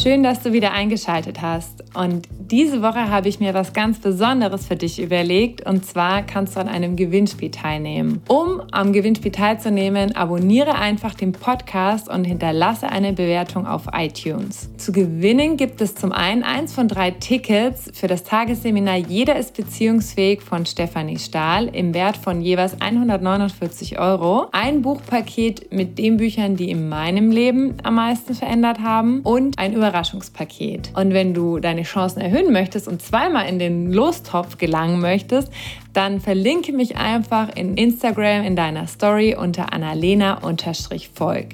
Schön, dass du wieder eingeschaltet hast. Und diese Woche habe ich mir was ganz Besonderes für dich überlegt. Und zwar kannst du an einem Gewinnspiel teilnehmen. Um am Gewinnspiel teilzunehmen, abonniere einfach den Podcast und hinterlasse eine Bewertung auf iTunes. Zu gewinnen gibt es zum einen eins von drei Tickets für das Tagesseminar Jeder ist beziehungsfähig von Stefanie Stahl im Wert von jeweils 149 Euro. Ein Buchpaket mit den Büchern, die in meinem Leben am meisten verändert haben und ein Überraschungspaket. Und wenn du deine Chancen erhöhen möchtest und zweimal in den Lostopf gelangen möchtest, dann verlinke mich einfach in Instagram in deiner Story unter annalena-volk.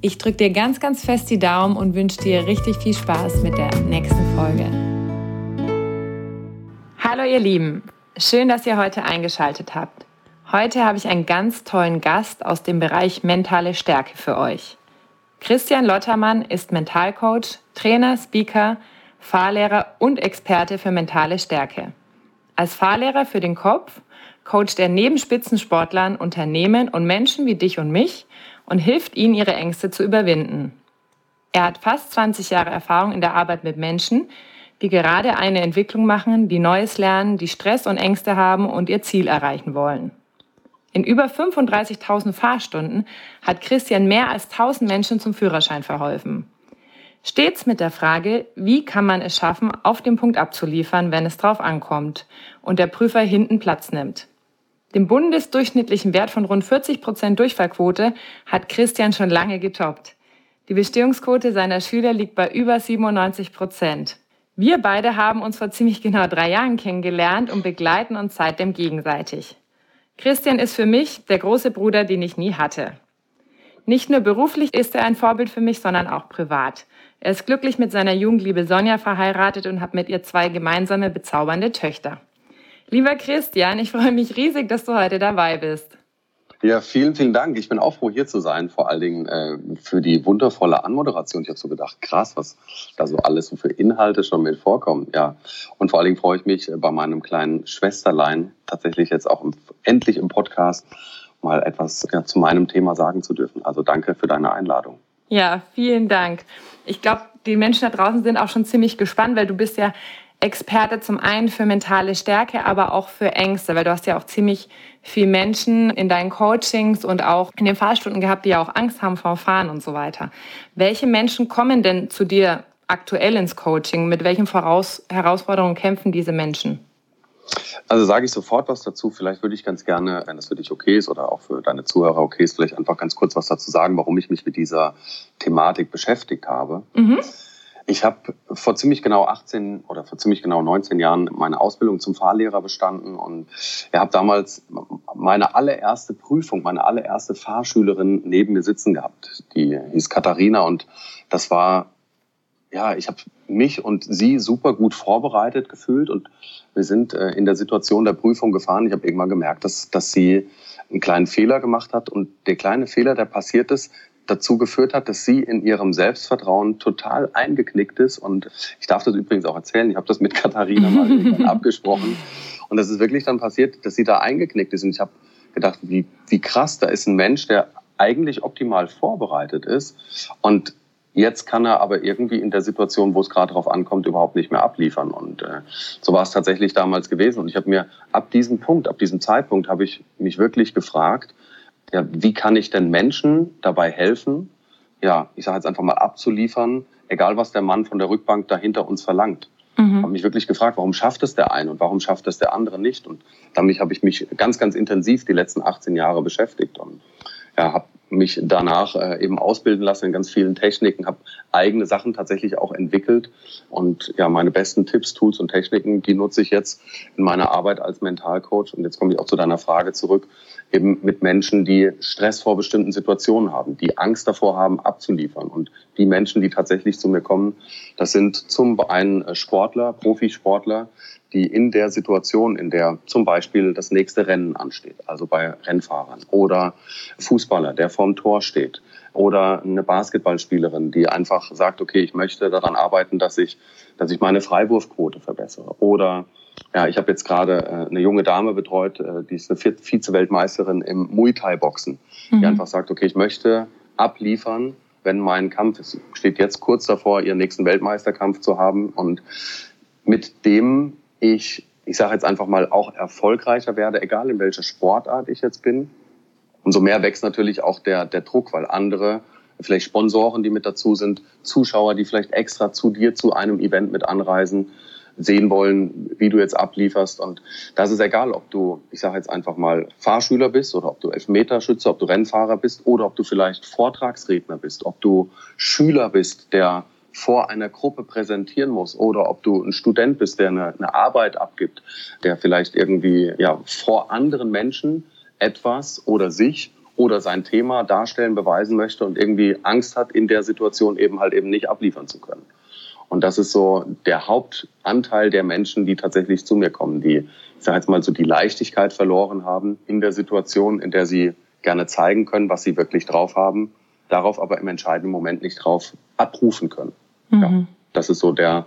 Ich drücke dir ganz, ganz fest die Daumen und wünsche dir richtig viel Spaß mit der nächsten Folge. Hallo ihr Lieben, schön, dass ihr heute eingeschaltet habt. Heute habe ich einen ganz tollen Gast aus dem Bereich mentale Stärke für euch. Christian Lottermann ist Mentalcoach, Trainer, Speaker, Fahrlehrer und Experte für mentale Stärke. Als Fahrlehrer für den Kopf coacht er neben Spitzensportlern Unternehmen und Menschen wie dich und mich und hilft ihnen, ihre Ängste zu überwinden. Er hat fast 20 Jahre Erfahrung in der Arbeit mit Menschen, die gerade eine Entwicklung machen, die Neues lernen, die Stress und Ängste haben und ihr Ziel erreichen wollen. In über 35.000 Fahrstunden hat Christian mehr als 1000 Menschen zum Führerschein verholfen. Stets mit der Frage, wie kann man es schaffen, auf den Punkt abzuliefern, wenn es drauf ankommt und der Prüfer hinten Platz nimmt. Den bundesdurchschnittlichen Wert von rund 40 Prozent Durchfallquote hat Christian schon lange getoppt. Die Bestehungsquote seiner Schüler liegt bei über 97 Prozent. Wir beide haben uns vor ziemlich genau drei Jahren kennengelernt und begleiten uns seitdem gegenseitig. Christian ist für mich der große Bruder, den ich nie hatte. Nicht nur beruflich ist er ein Vorbild für mich, sondern auch privat. Er ist glücklich mit seiner Jugendliebe Sonja verheiratet und hat mit ihr zwei gemeinsame bezaubernde Töchter. Lieber Christian, ich freue mich riesig, dass du heute dabei bist. Ja, vielen, vielen Dank. Ich bin auch froh, hier zu sein, vor allen Dingen äh, für die wundervolle Anmoderation. Ich habe so gedacht, krass, was da so alles so für Inhalte schon mit vorkommen. Ja, und vor allen Dingen freue ich mich äh, bei meinem kleinen Schwesterlein tatsächlich jetzt auch im, endlich im Podcast mal etwas ja, zu meinem Thema sagen zu dürfen. Also danke für deine Einladung. Ja, vielen Dank. Ich glaube, die Menschen da draußen sind auch schon ziemlich gespannt, weil du bist ja Experte zum einen für mentale Stärke, aber auch für Ängste, weil du hast ja auch ziemlich viel Menschen in deinen Coachings und auch in den Fahrstunden gehabt, die ja auch Angst haben vor Fahren und so weiter. Welche Menschen kommen denn zu dir aktuell ins Coaching? Mit welchen Voraus Herausforderungen kämpfen diese Menschen? Also sage ich sofort was dazu. Vielleicht würde ich ganz gerne, wenn das für dich okay ist oder auch für deine Zuhörer okay ist, vielleicht einfach ganz kurz was dazu sagen, warum ich mich mit dieser Thematik beschäftigt habe. Mhm. Ich habe vor ziemlich genau 18 oder vor ziemlich genau 19 Jahren meine Ausbildung zum Fahrlehrer bestanden und ich habe damals meine allererste Prüfung, meine allererste Fahrschülerin neben mir sitzen gehabt. Die hieß Katharina und das war ja, ich habe mich und sie super gut vorbereitet gefühlt und wir sind äh, in der Situation der Prüfung gefahren. Ich habe irgendwann gemerkt, dass, dass sie einen kleinen Fehler gemacht hat und der kleine Fehler, der passiert ist, dazu geführt hat, dass sie in ihrem Selbstvertrauen total eingeknickt ist. Und ich darf das übrigens auch erzählen. Ich habe das mit Katharina mal abgesprochen. Und das ist wirklich dann passiert, dass sie da eingeknickt ist. Und ich habe gedacht, wie, wie krass, da ist ein Mensch, der eigentlich optimal vorbereitet ist. Und jetzt kann er aber irgendwie in der Situation, wo es gerade drauf ankommt, überhaupt nicht mehr abliefern. Und äh, so war es tatsächlich damals gewesen. Und ich habe mir ab diesem Punkt, ab diesem Zeitpunkt, habe ich mich wirklich gefragt, ja, wie kann ich denn Menschen dabei helfen, ja, ich sage jetzt einfach mal abzuliefern, egal was der Mann von der Rückbank da hinter uns verlangt. Mhm. habe mich wirklich gefragt, warum schafft es der eine und warum schafft es der andere nicht? Und damit habe ich mich ganz, ganz intensiv die letzten 18 Jahre beschäftigt und ja, habe mich danach äh, eben ausbilden lassen in ganz vielen Techniken, habe eigene Sachen tatsächlich auch entwickelt und ja, meine besten Tipps, Tools und Techniken, die nutze ich jetzt in meiner Arbeit als Mentalcoach und jetzt komme ich auch zu deiner Frage zurück eben mit Menschen, die Stress vor bestimmten Situationen haben, die Angst davor haben, abzuliefern. Und die Menschen, die tatsächlich zu mir kommen, das sind zum einen äh, Sportler, Profisportler, die in der Situation, in der zum Beispiel das nächste Rennen ansteht, also bei Rennfahrern oder Fußballer, der vorm Tor steht oder eine Basketballspielerin, die einfach sagt, okay, ich möchte daran arbeiten, dass ich, dass ich meine Freiwurfquote verbessere oder ja, ich habe jetzt gerade äh, eine junge Dame betreut, äh, die ist eine Vize-Weltmeisterin im Muay Thai Boxen, mhm. die einfach sagt, okay, ich möchte abliefern, wenn mein Kampf ist, steht jetzt kurz davor, ihren nächsten Weltmeisterkampf zu haben und mit dem ich, ich sage jetzt einfach mal, auch erfolgreicher werde, egal in welcher Sportart ich jetzt bin. Umso mehr wächst natürlich auch der, der Druck, weil andere, vielleicht Sponsoren, die mit dazu sind, Zuschauer, die vielleicht extra zu dir zu einem Event mit anreisen, sehen wollen, wie du jetzt ablieferst. Und das ist egal, ob du, ich sage jetzt einfach mal, Fahrschüler bist oder ob du Elfmeterschütze, ob du Rennfahrer bist oder ob du vielleicht Vortragsredner bist, ob du Schüler bist, der vor einer Gruppe präsentieren muss oder ob du ein Student bist, der eine, eine Arbeit abgibt, der vielleicht irgendwie ja, vor anderen Menschen etwas oder sich oder sein Thema darstellen, beweisen möchte und irgendwie Angst hat, in der Situation eben halt eben nicht abliefern zu können. Und das ist so der Hauptanteil der Menschen, die tatsächlich zu mir kommen, die, ich sage jetzt mal so, die Leichtigkeit verloren haben in der Situation, in der sie gerne zeigen können, was sie wirklich drauf haben, darauf aber im entscheidenden Moment nicht drauf abrufen können. Mhm. Ja, das ist so der,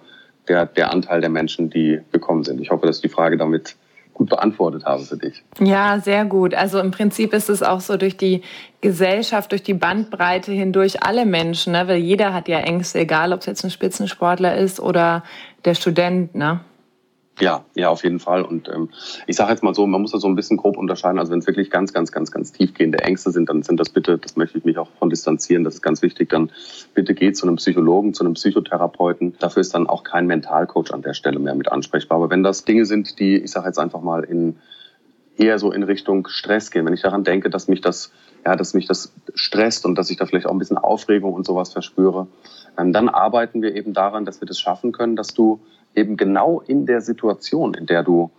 der, der Anteil der Menschen, die gekommen sind. Ich hoffe, dass die Frage damit gut beantwortet habe für dich. Ja, sehr gut. Also im Prinzip ist es auch so durch die Gesellschaft, durch die Bandbreite hindurch alle Menschen, ne? weil jeder hat ja Ängste, egal ob es jetzt ein Spitzensportler ist oder der Student. Ne? Ja, ja, auf jeden Fall. Und ähm, ich sage jetzt mal so, man muss das so ein bisschen grob unterscheiden. Also wenn es wirklich ganz, ganz, ganz, ganz tiefgehende Ängste sind, dann sind das bitte, das möchte ich mich auch von distanzieren, das ist ganz wichtig, dann bitte geht zu einem Psychologen, zu einem Psychotherapeuten. Dafür ist dann auch kein Mentalcoach an der Stelle mehr mit ansprechbar. Aber wenn das Dinge sind, die, ich sage jetzt einfach mal, in eher so in Richtung Stress gehen, wenn ich daran denke, dass mich das, ja, dass mich das stresst und dass ich da vielleicht auch ein bisschen Aufregung und sowas verspüre, ähm, dann arbeiten wir eben daran, dass wir das schaffen können, dass du eben genau in der Situation, in der du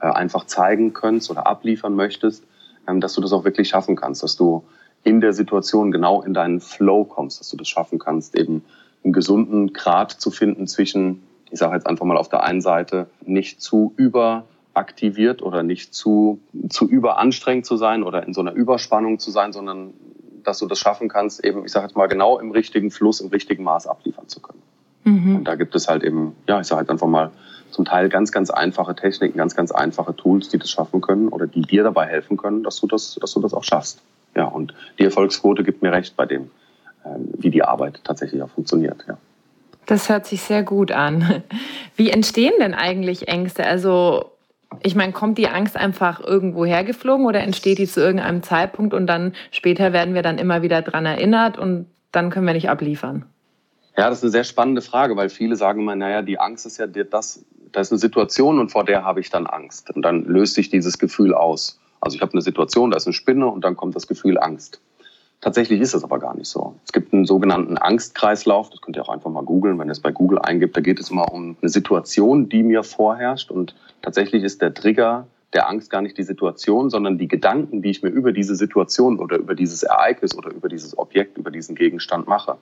äh, einfach zeigen könntest oder abliefern möchtest, ähm, dass du das auch wirklich schaffen kannst, dass du in der Situation genau in deinen Flow kommst, dass du das schaffen kannst, eben einen gesunden Grad zu finden zwischen, ich sage jetzt einfach mal auf der einen Seite, nicht zu überaktiviert oder nicht zu, zu überanstrengend zu sein oder in so einer Überspannung zu sein, sondern dass du das schaffen kannst, eben, ich sage jetzt mal, genau im richtigen Fluss, im richtigen Maß abliefern zu können. Mhm. Und da gibt es halt eben, ja, ich sage halt einfach mal, zum Teil ganz, ganz einfache Techniken, ganz, ganz einfache Tools, die das schaffen können oder die dir dabei helfen können, dass du das, dass du das auch schaffst. Ja, und die Erfolgsquote gibt mir recht bei dem, ähm, wie die Arbeit tatsächlich auch funktioniert. Ja. Das hört sich sehr gut an. Wie entstehen denn eigentlich Ängste? Also ich meine, kommt die Angst einfach irgendwo hergeflogen oder entsteht die zu irgendeinem Zeitpunkt und dann später werden wir dann immer wieder dran erinnert und dann können wir nicht abliefern? Ja, das ist eine sehr spannende Frage, weil viele sagen immer, naja, die Angst ist ja das, das ist eine Situation und vor der habe ich dann Angst. Und dann löst sich dieses Gefühl aus. Also ich habe eine Situation, da ist eine Spinne und dann kommt das Gefühl Angst. Tatsächlich ist es aber gar nicht so. Es gibt einen sogenannten Angstkreislauf, das könnt ihr auch einfach mal googeln, wenn ihr es bei Google eingibt. Da geht es immer um eine Situation, die mir vorherrscht. Und tatsächlich ist der Trigger der Angst gar nicht die Situation, sondern die Gedanken, die ich mir über diese Situation oder über dieses Ereignis oder über dieses Objekt, über diesen Gegenstand mache.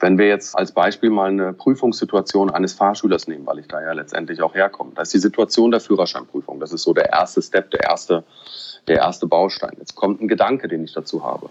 Wenn wir jetzt als Beispiel mal eine Prüfungssituation eines Fahrschülers nehmen, weil ich da ja letztendlich auch herkomme, da ist die Situation der Führerscheinprüfung. Das ist so der erste Step, der erste, der erste Baustein. Jetzt kommt ein Gedanke, den ich dazu habe.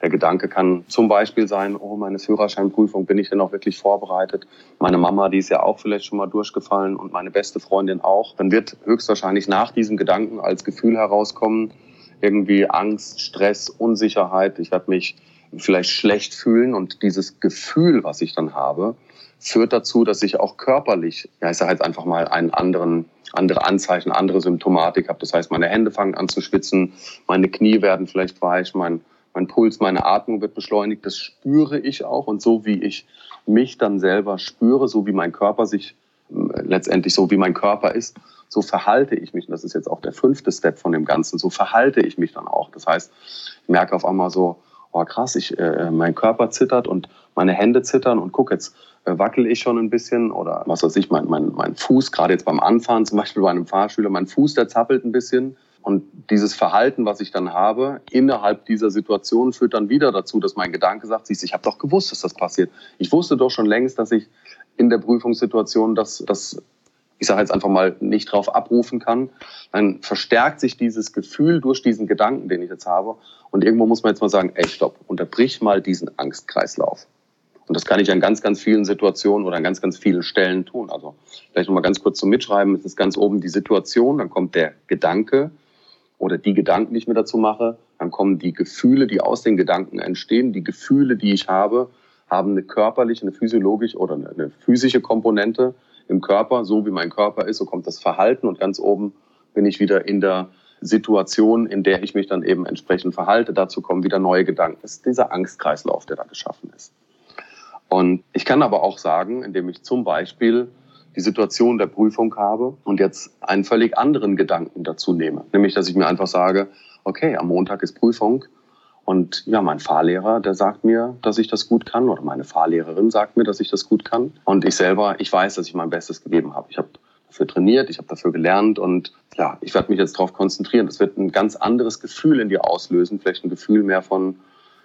Der Gedanke kann zum Beispiel sein, oh, meine Führerscheinprüfung, bin ich denn auch wirklich vorbereitet? Meine Mama, die ist ja auch vielleicht schon mal durchgefallen und meine beste Freundin auch. Dann wird höchstwahrscheinlich nach diesem Gedanken als Gefühl herauskommen, irgendwie Angst, Stress, Unsicherheit. Ich werde mich vielleicht schlecht fühlen und dieses Gefühl, was ich dann habe, führt dazu, dass ich auch körperlich, ja, ich sage jetzt einfach mal einen anderen, andere Anzeichen, andere Symptomatik habe. Das heißt, meine Hände fangen an zu schwitzen, meine Knie werden vielleicht weich, mein, mein Puls, meine Atmung wird beschleunigt. Das spüre ich auch und so wie ich mich dann selber spüre, so wie mein Körper sich äh, letztendlich so wie mein Körper ist, so verhalte ich mich. Und das ist jetzt auch der fünfte Step von dem Ganzen. So verhalte ich mich dann auch. Das heißt, ich merke auf einmal so, oh krass, ich, äh, mein Körper zittert und meine Hände zittern und guck, jetzt äh, wackel ich schon ein bisschen oder was weiß ich, mein, mein, mein Fuß, gerade jetzt beim Anfahren, zum Beispiel bei einem Fahrschüler, mein Fuß, der zappelt ein bisschen. Und dieses Verhalten, was ich dann habe, innerhalb dieser Situation führt dann wieder dazu, dass mein Gedanke sagt, siehst, ich habe doch gewusst, dass das passiert. Ich wusste doch schon längst, dass ich in der Prüfungssituation das, das ich sage jetzt einfach mal, nicht drauf abrufen kann, dann verstärkt sich dieses Gefühl durch diesen Gedanken, den ich jetzt habe. Und irgendwo muss man jetzt mal sagen, ey, stopp, unterbrich mal diesen Angstkreislauf. Und das kann ich an ganz, ganz vielen Situationen oder an ganz, ganz vielen Stellen tun. Also vielleicht nochmal ganz kurz zum Mitschreiben. Es ist ganz oben die Situation, dann kommt der Gedanke oder die Gedanken, die ich mir dazu mache. Dann kommen die Gefühle, die aus den Gedanken entstehen. Die Gefühle, die ich habe, haben eine körperliche, eine physiologische oder eine physische Komponente im Körper, so wie mein Körper ist, so kommt das Verhalten und ganz oben bin ich wieder in der Situation, in der ich mich dann eben entsprechend verhalte. Dazu kommen wieder neue Gedanken. Das ist dieser Angstkreislauf, der da geschaffen ist. Und ich kann aber auch sagen, indem ich zum Beispiel die Situation der Prüfung habe und jetzt einen völlig anderen Gedanken dazu nehme. Nämlich, dass ich mir einfach sage, okay, am Montag ist Prüfung und ja, mein Fahrlehrer, der sagt mir, dass ich das gut kann oder meine Fahrlehrerin sagt mir, dass ich das gut kann. Und ich selber, ich weiß, dass ich mein Bestes gegeben habe. Ich habe dafür trainiert, ich habe dafür gelernt und ja, ich werde mich jetzt darauf konzentrieren. Das wird ein ganz anderes Gefühl in dir auslösen, vielleicht ein Gefühl mehr von,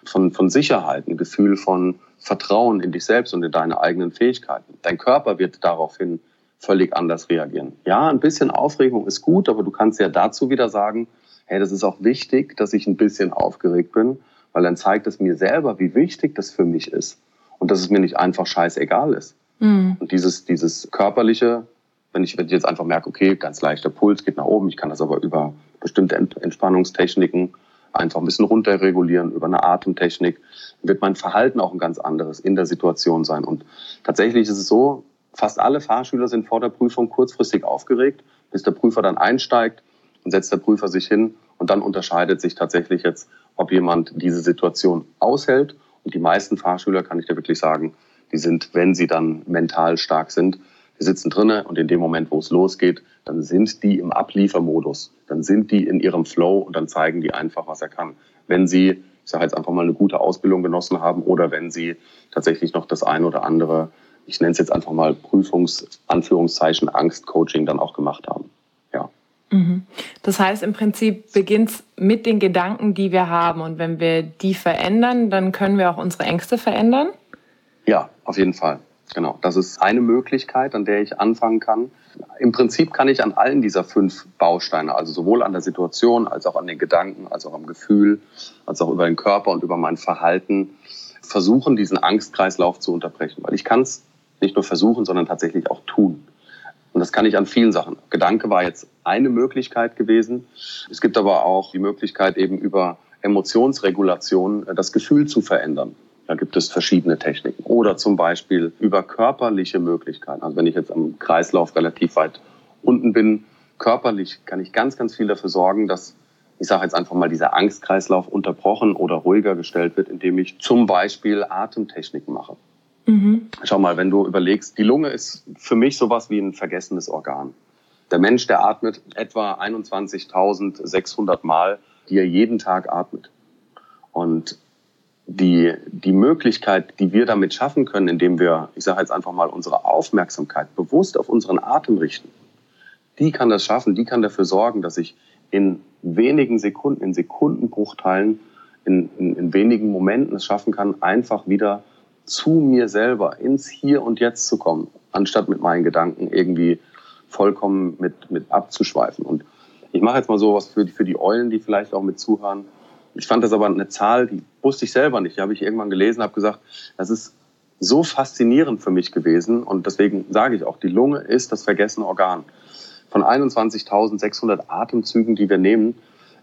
von, von Sicherheit, ein Gefühl von Vertrauen in dich selbst und in deine eigenen Fähigkeiten. Dein Körper wird daraufhin völlig anders reagieren. Ja, ein bisschen Aufregung ist gut, aber du kannst ja dazu wieder sagen, hey, das ist auch wichtig, dass ich ein bisschen aufgeregt bin, weil dann zeigt es mir selber, wie wichtig das für mich ist und dass es mir nicht einfach scheißegal ist. Mhm. Und dieses, dieses körperliche, wenn ich, wenn ich jetzt einfach merke, okay, ganz leichter Puls geht nach oben, ich kann das aber über bestimmte Entspannungstechniken einfach ein bisschen runterregulieren, über eine Atemtechnik, wird mein Verhalten auch ein ganz anderes in der Situation sein. Und tatsächlich ist es so, fast alle Fahrschüler sind vor der Prüfung kurzfristig aufgeregt, bis der Prüfer dann einsteigt und setzt der Prüfer sich hin und dann unterscheidet sich tatsächlich jetzt, ob jemand diese Situation aushält. Und die meisten Fahrschüler, kann ich dir wirklich sagen, die sind, wenn sie dann mental stark sind, die sitzen drinnen und in dem Moment, wo es losgeht, dann sind die im Abliefermodus. Dann sind die in ihrem Flow und dann zeigen die einfach, was er kann. Wenn sie, ich sage jetzt einfach mal, eine gute Ausbildung genossen haben oder wenn sie tatsächlich noch das ein oder andere, ich nenne es jetzt einfach mal Prüfungs-, Anführungszeichen, Angst-Coaching dann auch gemacht haben. Mhm. Das heißt, im Prinzip beginnt es mit den Gedanken, die wir haben. Und wenn wir die verändern, dann können wir auch unsere Ängste verändern? Ja, auf jeden Fall. Genau. Das ist eine Möglichkeit, an der ich anfangen kann. Im Prinzip kann ich an allen dieser fünf Bausteine, also sowohl an der Situation, als auch an den Gedanken, als auch am Gefühl, als auch über den Körper und über mein Verhalten, versuchen, diesen Angstkreislauf zu unterbrechen. Weil ich kann es nicht nur versuchen, sondern tatsächlich auch tun. Und das kann ich an vielen Sachen. Gedanke war jetzt eine Möglichkeit gewesen. Es gibt aber auch die Möglichkeit, eben über Emotionsregulation äh, das Gefühl zu verändern. Da gibt es verschiedene Techniken. Oder zum Beispiel über körperliche Möglichkeiten. Also wenn ich jetzt am Kreislauf relativ weit unten bin, körperlich kann ich ganz, ganz viel dafür sorgen, dass, ich sage jetzt einfach mal, dieser Angstkreislauf unterbrochen oder ruhiger gestellt wird, indem ich zum Beispiel Atemtechniken mache. Mhm. Schau mal, wenn du überlegst, die Lunge ist für mich sowas wie ein vergessenes Organ. Der Mensch, der atmet etwa 21.600 Mal, die er jeden Tag atmet. Und die, die Möglichkeit, die wir damit schaffen können, indem wir, ich sage jetzt einfach mal, unsere Aufmerksamkeit bewusst auf unseren Atem richten, die kann das schaffen, die kann dafür sorgen, dass ich in wenigen Sekunden, in Sekundenbruchteilen, in, in, in wenigen Momenten es schaffen kann, einfach wieder zu mir selber, ins Hier und Jetzt zu kommen, anstatt mit meinen Gedanken irgendwie vollkommen mit, mit abzuschweifen. Und ich mache jetzt mal sowas für die, für die Eulen, die vielleicht auch mit zuhören. Ich fand das aber eine Zahl, die wusste ich selber nicht. Die habe ich irgendwann gelesen, habe gesagt, das ist so faszinierend für mich gewesen. Und deswegen sage ich auch, die Lunge ist das vergessene Organ. Von 21.600 Atemzügen, die wir nehmen,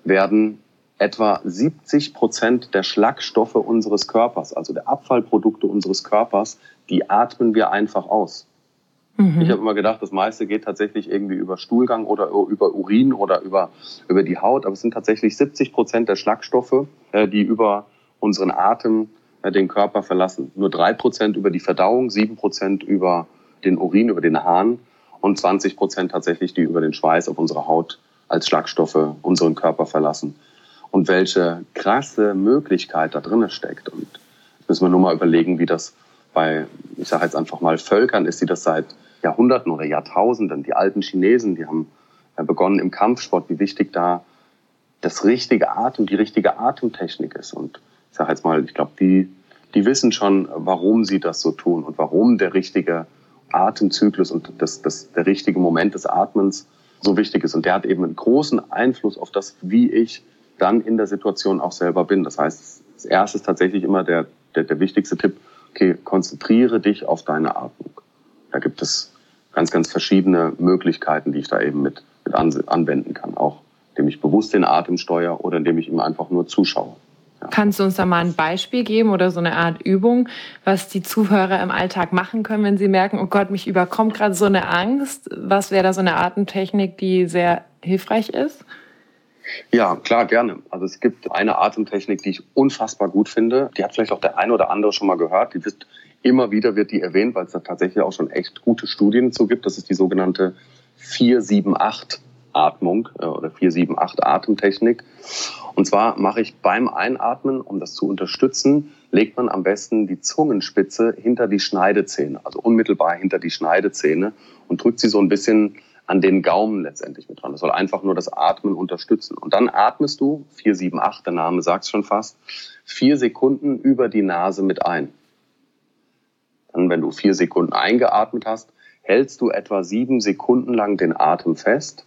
werden etwa 70 Prozent der Schlagstoffe unseres Körpers, also der Abfallprodukte unseres Körpers, die atmen wir einfach aus. Mhm. Ich habe immer gedacht, das meiste geht tatsächlich irgendwie über Stuhlgang oder über Urin oder über, über die Haut, aber es sind tatsächlich 70 Prozent der Schlagstoffe, äh, die über unseren Atem äh, den Körper verlassen. Nur drei Prozent über die Verdauung, sieben Prozent über den Urin, über den Hahn und 20 Prozent tatsächlich, die über den Schweiß auf unserer Haut als Schlagstoffe unseren Körper verlassen und welche krasse Möglichkeit da drin steckt. Und müssen wir nur mal überlegen, wie das bei, ich sage jetzt einfach mal, Völkern ist, die das seit Jahrhunderten oder Jahrtausenden, die alten Chinesen, die haben begonnen im Kampfsport, wie wichtig da das richtige Atem, die richtige Atemtechnik ist. Und ich sage jetzt mal, ich glaube, die, die wissen schon, warum sie das so tun und warum der richtige Atemzyklus und das, das, der richtige Moment des Atmens so wichtig ist. Und der hat eben einen großen Einfluss auf das, wie ich dann in der Situation auch selber bin. Das heißt, das erste ist tatsächlich immer der, der, der wichtigste Tipp, okay, konzentriere dich auf deine Atmung. Da gibt es ganz, ganz verschiedene Möglichkeiten, die ich da eben mit, mit anwenden kann. Auch indem ich bewusst den Atem steuere oder indem ich ihm einfach nur zuschaue. Kannst du uns da mal ein Beispiel geben oder so eine Art Übung, was die Zuhörer im Alltag machen können, wenn sie merken, oh Gott, mich überkommt gerade so eine Angst? Was wäre da so eine Atemtechnik, die sehr hilfreich ist? Ja, klar, gerne. Also es gibt eine Atemtechnik, die ich unfassbar gut finde. Die hat vielleicht auch der eine oder andere schon mal gehört. Die wird immer wieder wird die erwähnt, weil es da tatsächlich auch schon echt gute Studien zu gibt. Das ist die sogenannte 478 Atmung äh, oder 478 Atemtechnik. Und zwar mache ich beim Einatmen, um das zu unterstützen, legt man am besten die Zungenspitze hinter die Schneidezähne, also unmittelbar hinter die Schneidezähne und drückt sie so ein bisschen an den Gaumen letztendlich mit dran. Das soll einfach nur das Atmen unterstützen. Und dann atmest du, 478, der Name sagt es schon fast, vier Sekunden über die Nase mit ein. Dann, wenn du vier Sekunden eingeatmet hast, hältst du etwa sieben Sekunden lang den Atem fest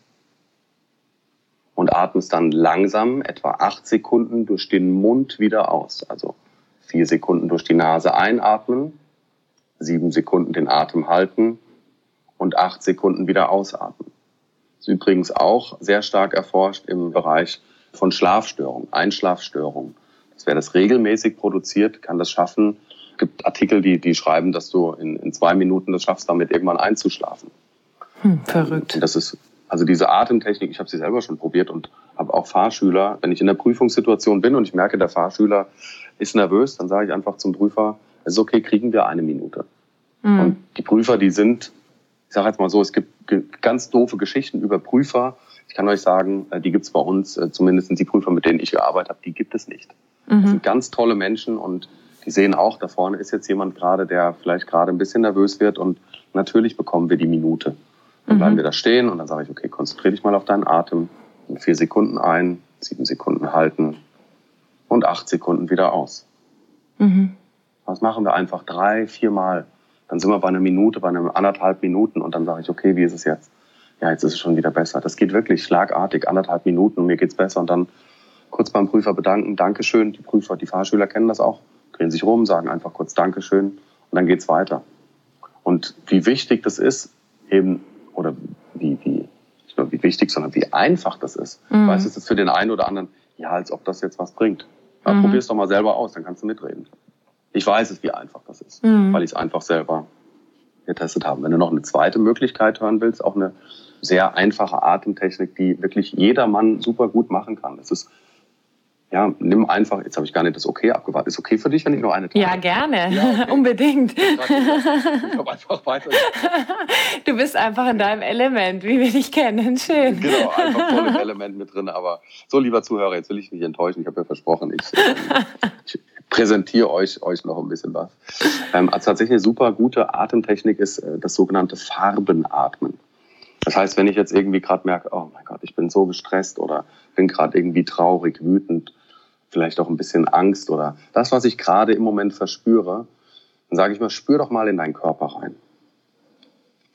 und atmest dann langsam etwa acht Sekunden durch den Mund wieder aus. Also vier Sekunden durch die Nase einatmen, sieben Sekunden den Atem halten und acht Sekunden wieder ausatmen. Das ist übrigens auch sehr stark erforscht im Bereich von Schlafstörungen, Einschlafstörungen. Das wer das regelmäßig produziert, kann das schaffen. Es gibt Artikel, die, die schreiben, dass du in, in zwei Minuten das schaffst, damit irgendwann einzuschlafen. Hm, verrückt. Und das ist also diese Atemtechnik, ich habe sie selber schon probiert und habe auch Fahrschüler, wenn ich in der Prüfungssituation bin und ich merke, der Fahrschüler ist nervös, dann sage ich einfach zum Prüfer, es ist okay, kriegen wir eine Minute. Mhm. Und die Prüfer, die sind ich sage jetzt mal so, es gibt ganz doofe Geschichten über Prüfer. Ich kann euch sagen, äh, die gibt es bei uns, äh, zumindest die Prüfer, mit denen ich gearbeitet habe, die gibt es nicht. Mhm. Das sind ganz tolle Menschen und die sehen auch, da vorne ist jetzt jemand gerade, der vielleicht gerade ein bisschen nervös wird und natürlich bekommen wir die Minute. Dann mhm. bleiben wir da stehen und dann sage ich, okay, konzentriere dich mal auf deinen Atem. In vier Sekunden ein, sieben Sekunden halten und acht Sekunden wieder aus. Mhm. Das machen wir einfach drei, vier Mal. Dann sind wir bei einer Minute, bei einem anderthalb Minuten und dann sage ich, okay, wie ist es jetzt? Ja, jetzt ist es schon wieder besser. Das geht wirklich schlagartig, anderthalb Minuten und mir geht's besser und dann kurz beim Prüfer bedanken, Dankeschön. Die Prüfer, die Fahrschüler kennen das auch, drehen sich rum, sagen einfach kurz Dankeschön und dann geht's weiter. Und wie wichtig das ist, eben, oder wie, wie, nicht nur wie wichtig, sondern wie einfach das ist. Mhm. Weißt du, es ist für den einen oder anderen, ja, als ob das jetzt was bringt. Ja, mhm. Probier es doch mal selber aus, dann kannst du mitreden. Ich weiß es, wie einfach das ist, mhm. weil ich es einfach selber getestet habe. Wenn du noch eine zweite Möglichkeit hören willst, auch eine sehr einfache Atemtechnik, die wirklich jedermann super gut machen kann. Das ist ja, nimm einfach, jetzt habe ich gar nicht das Okay abgewartet. Ist okay für dich, wenn ich nur eine teile? Ja, gerne. Ja, okay. Unbedingt. Ich komme einfach weiter. Du bist einfach in deinem Element, wie wir dich kennen. Schön. Genau, einfach voll im Element mit drin. Aber so, lieber Zuhörer, jetzt will ich nicht enttäuschen. Ich habe ja versprochen, ich, ich präsentiere euch, euch noch ein bisschen was. Ähm, also tatsächlich eine super gute Atemtechnik ist äh, das sogenannte Farbenatmen. Das heißt, wenn ich jetzt irgendwie gerade merke, oh mein Gott, ich bin so gestresst oder bin gerade irgendwie traurig, wütend, vielleicht auch ein bisschen Angst oder das, was ich gerade im Moment verspüre, dann sage ich mal, spür doch mal in deinen Körper rein.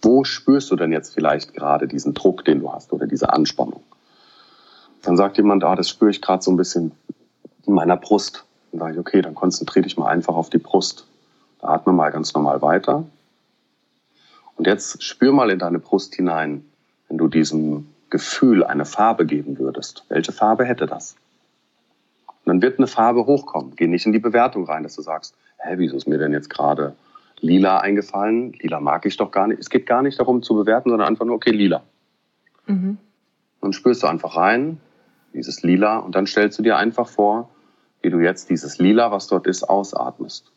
Wo spürst du denn jetzt vielleicht gerade diesen Druck, den du hast oder diese Anspannung? Dann sagt jemand, ah, das spüre ich gerade so ein bisschen in meiner Brust. Dann sage ich, okay, dann konzentriere dich mal einfach auf die Brust. Atme mal ganz normal weiter. Und jetzt spür mal in deine Brust hinein, wenn du diesem Gefühl eine Farbe geben würdest. Welche Farbe hätte das? Und dann wird eine Farbe hochkommen. Geh nicht in die Bewertung rein, dass du sagst, hä, wieso ist mir denn jetzt gerade lila eingefallen? Lila mag ich doch gar nicht. Es geht gar nicht darum zu bewerten, sondern einfach nur, okay, lila. Mhm. Dann spürst du einfach rein, dieses lila, und dann stellst du dir einfach vor, wie du jetzt dieses Lila, was dort ist, ausatmest.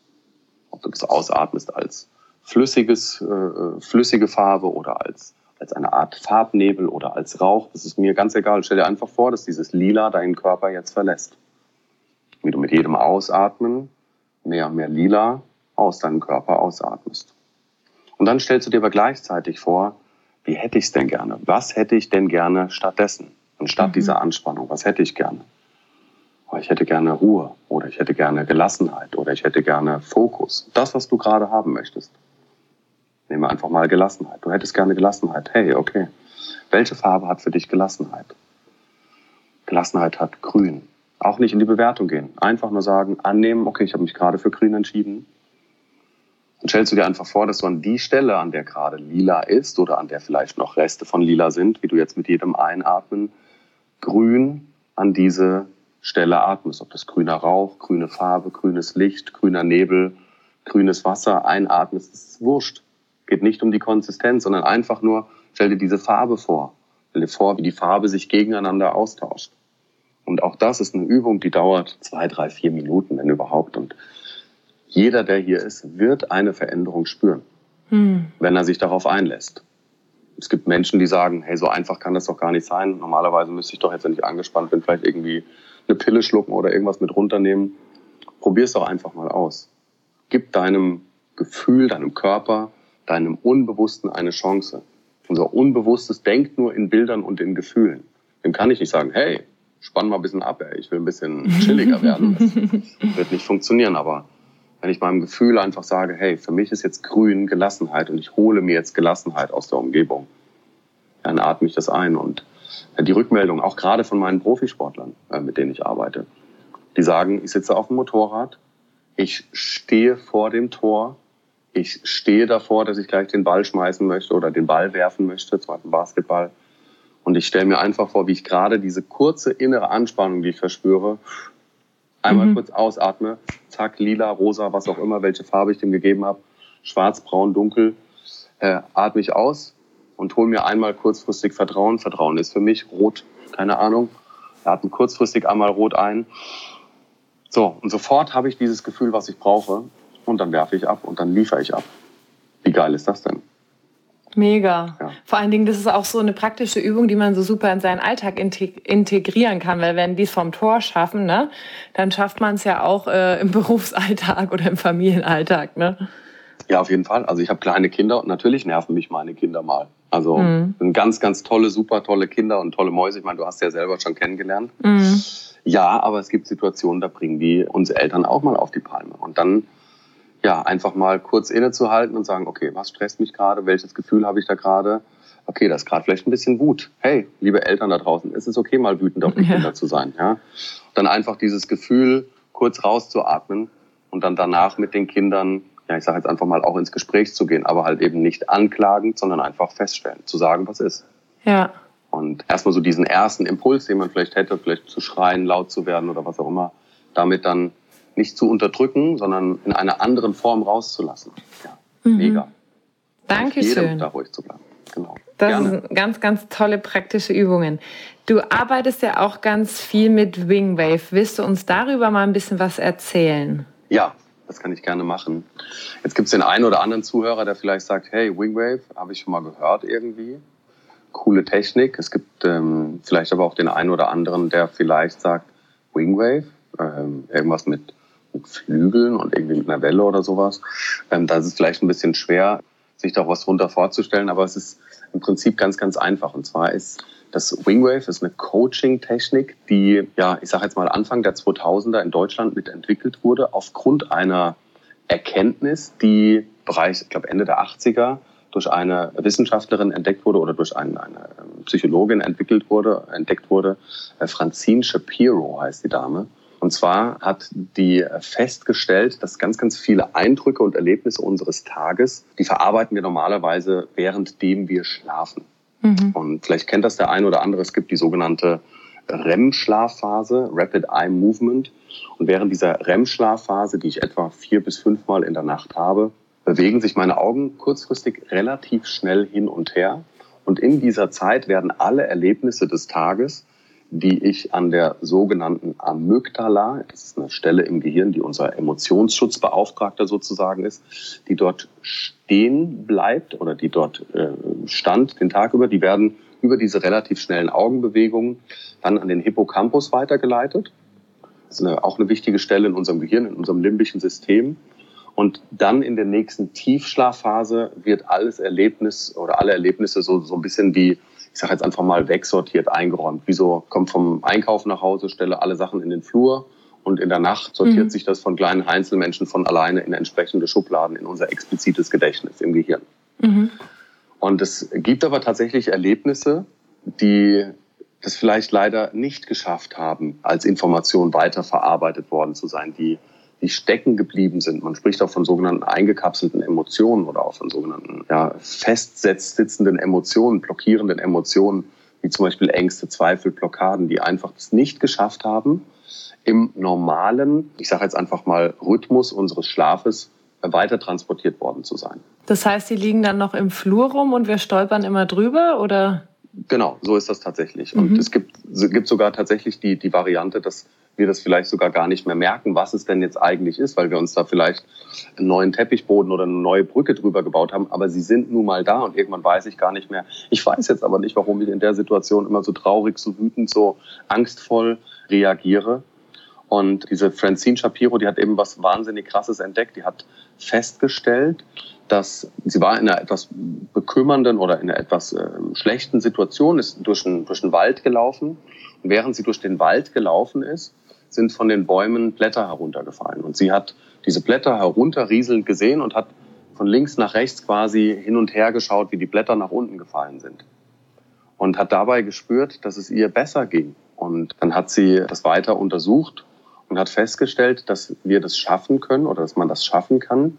Ob du das ausatmest als flüssiges, äh, flüssige Farbe oder als, als eine Art Farbnebel oder als Rauch, das ist mir ganz egal. Stell dir einfach vor, dass dieses Lila deinen Körper jetzt verlässt. Wie du mit jedem Ausatmen mehr und mehr Lila aus deinem Körper ausatmest. Und dann stellst du dir aber gleichzeitig vor, wie hätte ich es denn gerne? Was hätte ich denn gerne stattdessen? anstatt mhm. dieser Anspannung. Was hätte ich gerne? Oh, ich hätte gerne Ruhe oder ich hätte gerne Gelassenheit oder ich hätte gerne Fokus. Das, was du gerade haben möchtest. Nehmen wir einfach mal Gelassenheit. Du hättest gerne Gelassenheit. Hey, okay. Welche Farbe hat für dich Gelassenheit? Gelassenheit hat grün. Auch nicht in die Bewertung gehen. Einfach nur sagen, annehmen, okay, ich habe mich gerade für grün entschieden. Dann stellst du dir einfach vor, dass du an die Stelle, an der gerade lila ist oder an der vielleicht noch Reste von lila sind, wie du jetzt mit jedem Einatmen grün an diese Stelle atmest. Ob das grüner Rauch, grüne Farbe, grünes Licht, grüner Nebel, grünes Wasser einatmest, ist wurscht. Geht nicht um die Konsistenz, sondern einfach nur, stell dir diese Farbe vor. Stell dir vor, wie die Farbe sich gegeneinander austauscht. Und auch das ist eine Übung, die dauert zwei, drei, vier Minuten, wenn überhaupt. Und jeder, der hier ist, wird eine Veränderung spüren, hm. wenn er sich darauf einlässt. Es gibt Menschen, die sagen, hey, so einfach kann das doch gar nicht sein. Normalerweise müsste ich doch jetzt, wenn ich angespannt bin, vielleicht irgendwie eine Pille schlucken oder irgendwas mit runternehmen. Probier es doch einfach mal aus. Gib deinem Gefühl, deinem Körper, deinem Unbewussten eine Chance. Unser Unbewusstes denkt nur in Bildern und in Gefühlen. Dem kann ich nicht sagen, hey, spann mal ein bisschen ab, ey. ich will ein bisschen chilliger werden. Das wird nicht funktionieren, aber wenn ich meinem Gefühl einfach sage, hey, für mich ist jetzt grün Gelassenheit und ich hole mir jetzt Gelassenheit aus der Umgebung, dann atme ich das ein. Und die Rückmeldung, auch gerade von meinen Profisportlern, äh, mit denen ich arbeite, die sagen, ich sitze auf dem Motorrad, ich stehe vor dem Tor, ich stehe davor, dass ich gleich den Ball schmeißen möchte oder den Ball werfen möchte, zum Beispiel Basketball. Und ich stelle mir einfach vor, wie ich gerade diese kurze innere Anspannung, die ich verspüre, einmal mhm. kurz ausatme, zack, lila, rosa, was auch immer, welche Farbe ich dem gegeben habe, schwarz, braun, dunkel, äh, atme ich aus und hole mir einmal kurzfristig Vertrauen. Vertrauen ist für mich rot, keine Ahnung. Atme kurzfristig einmal rot ein. So, und sofort habe ich dieses Gefühl, was ich brauche, und dann werfe ich ab und dann liefere ich ab. Wie geil ist das denn? Mega. Ja. Vor allen Dingen, das ist auch so eine praktische Übung, die man so super in seinen Alltag integrieren kann, weil wenn die es vom Tor schaffen, ne, dann schafft man es ja auch äh, im Berufsalltag oder im Familienalltag. Ne? Ja, auf jeden Fall. Also ich habe kleine Kinder und natürlich nerven mich meine Kinder mal. Also mhm. sind ganz, ganz tolle, super tolle Kinder und tolle Mäuse. Ich meine, du hast ja selber schon kennengelernt. Mhm. Ja, aber es gibt Situationen, da bringen die unsere Eltern auch mal auf die Palme. Und dann ja, einfach mal kurz innezuhalten und sagen, okay, was stresst mich gerade? Welches Gefühl habe ich da gerade? Okay, das ist gerade vielleicht ein bisschen Wut. Hey, liebe Eltern da draußen, ist es okay, mal wütend auf die ja. Kinder zu sein. Ja? Dann einfach dieses Gefühl kurz rauszuatmen und dann danach mit den Kindern, ja, ich sage jetzt einfach mal auch ins Gespräch zu gehen, aber halt eben nicht anklagend, sondern einfach feststellen, zu sagen, was ist. Ja. Und erstmal so diesen ersten Impuls, den man vielleicht hätte, vielleicht zu schreien, laut zu werden oder was auch immer, damit dann nicht zu unterdrücken, sondern in einer anderen Form rauszulassen. Ja, mhm. mega. Dankeschön. Da ruhig zu bleiben. Genau. Das Gerne. sind ganz, ganz tolle praktische Übungen. Du arbeitest ja auch ganz viel mit Wingwave. Willst du uns darüber mal ein bisschen was erzählen? Ja, das kann ich gerne machen. Jetzt gibt es den einen oder anderen Zuhörer, der vielleicht sagt, hey, Wingwave, habe ich schon mal gehört irgendwie. Coole Technik. Es gibt ähm, vielleicht aber auch den einen oder anderen, der vielleicht sagt, Wingwave, ähm, irgendwas mit mit Flügeln und irgendwie mit einer Welle oder sowas. Ähm, da ist es vielleicht ein bisschen schwer, sich da was drunter vorzustellen, aber es ist im Prinzip ganz, ganz einfach. Und zwar ist das Wingwave ist eine Coaching-Technik, die, ja, ich sage jetzt mal Anfang der 2000er in Deutschland mitentwickelt wurde, aufgrund einer Erkenntnis, die bereits, ich glaube, Ende der 80er durch eine Wissenschaftlerin entdeckt wurde oder durch eine, eine ähm, Psychologin entwickelt wurde, entdeckt wurde. Äh, Francine Shapiro heißt die Dame. Und zwar hat die festgestellt, dass ganz, ganz viele Eindrücke und Erlebnisse unseres Tages, die verarbeiten wir normalerweise währenddem wir schlafen. Mhm. Und vielleicht kennt das der eine oder andere. Es gibt die sogenannte REM-Schlafphase, Rapid Eye Movement. Und während dieser REM-Schlafphase, die ich etwa vier bis fünfmal in der Nacht habe, bewegen sich meine Augen kurzfristig relativ schnell hin und her. Und in dieser Zeit werden alle Erlebnisse des Tages die ich an der sogenannten Amygdala, das ist eine Stelle im Gehirn, die unser Emotionsschutzbeauftragter sozusagen ist, die dort stehen bleibt oder die dort äh, stand den Tag über, die werden über diese relativ schnellen Augenbewegungen dann an den Hippocampus weitergeleitet. Das ist eine, auch eine wichtige Stelle in unserem Gehirn, in unserem limbischen System. Und dann in der nächsten Tiefschlafphase wird alles Erlebnis oder alle Erlebnisse so, so ein bisschen wie ich sage jetzt einfach mal, wegsortiert, eingeräumt. Wieso kommt vom Einkaufen nach Hause, stelle alle Sachen in den Flur und in der Nacht sortiert mhm. sich das von kleinen Einzelmenschen von alleine in entsprechende Schubladen in unser explizites Gedächtnis im Gehirn. Mhm. Und es gibt aber tatsächlich Erlebnisse, die es vielleicht leider nicht geschafft haben, als Information weiterverarbeitet worden zu sein, die die stecken geblieben sind. Man spricht auch von sogenannten eingekapselten Emotionen oder auch von sogenannten ja, festsitzenden Emotionen, blockierenden Emotionen, wie zum Beispiel Ängste, Zweifel, Blockaden, die einfach es nicht geschafft haben, im normalen, ich sage jetzt einfach mal, Rhythmus unseres Schlafes weiter transportiert worden zu sein. Das heißt, die liegen dann noch im Flur rum und wir stolpern immer drüber, oder? Genau, so ist das tatsächlich. Mhm. Und es gibt, es gibt sogar tatsächlich die, die Variante, dass wir das vielleicht sogar gar nicht mehr merken, was es denn jetzt eigentlich ist, weil wir uns da vielleicht einen neuen Teppichboden oder eine neue Brücke drüber gebaut haben. Aber sie sind nun mal da und irgendwann weiß ich gar nicht mehr. Ich weiß jetzt aber nicht, warum ich in der Situation immer so traurig, so wütend, so angstvoll reagiere. Und diese Francine Shapiro, die hat eben was wahnsinnig Krasses entdeckt. Die hat festgestellt, dass sie war in einer etwas bekümmernden oder in einer etwas äh, schlechten Situation, ist durch einen, durch einen Wald gelaufen. Und während sie durch den Wald gelaufen ist, sind von den Bäumen Blätter heruntergefallen. Und sie hat diese Blätter herunterrieselnd gesehen und hat von links nach rechts quasi hin und her geschaut, wie die Blätter nach unten gefallen sind. Und hat dabei gespürt, dass es ihr besser ging. Und dann hat sie das weiter untersucht und hat festgestellt, dass wir das schaffen können oder dass man das schaffen kann,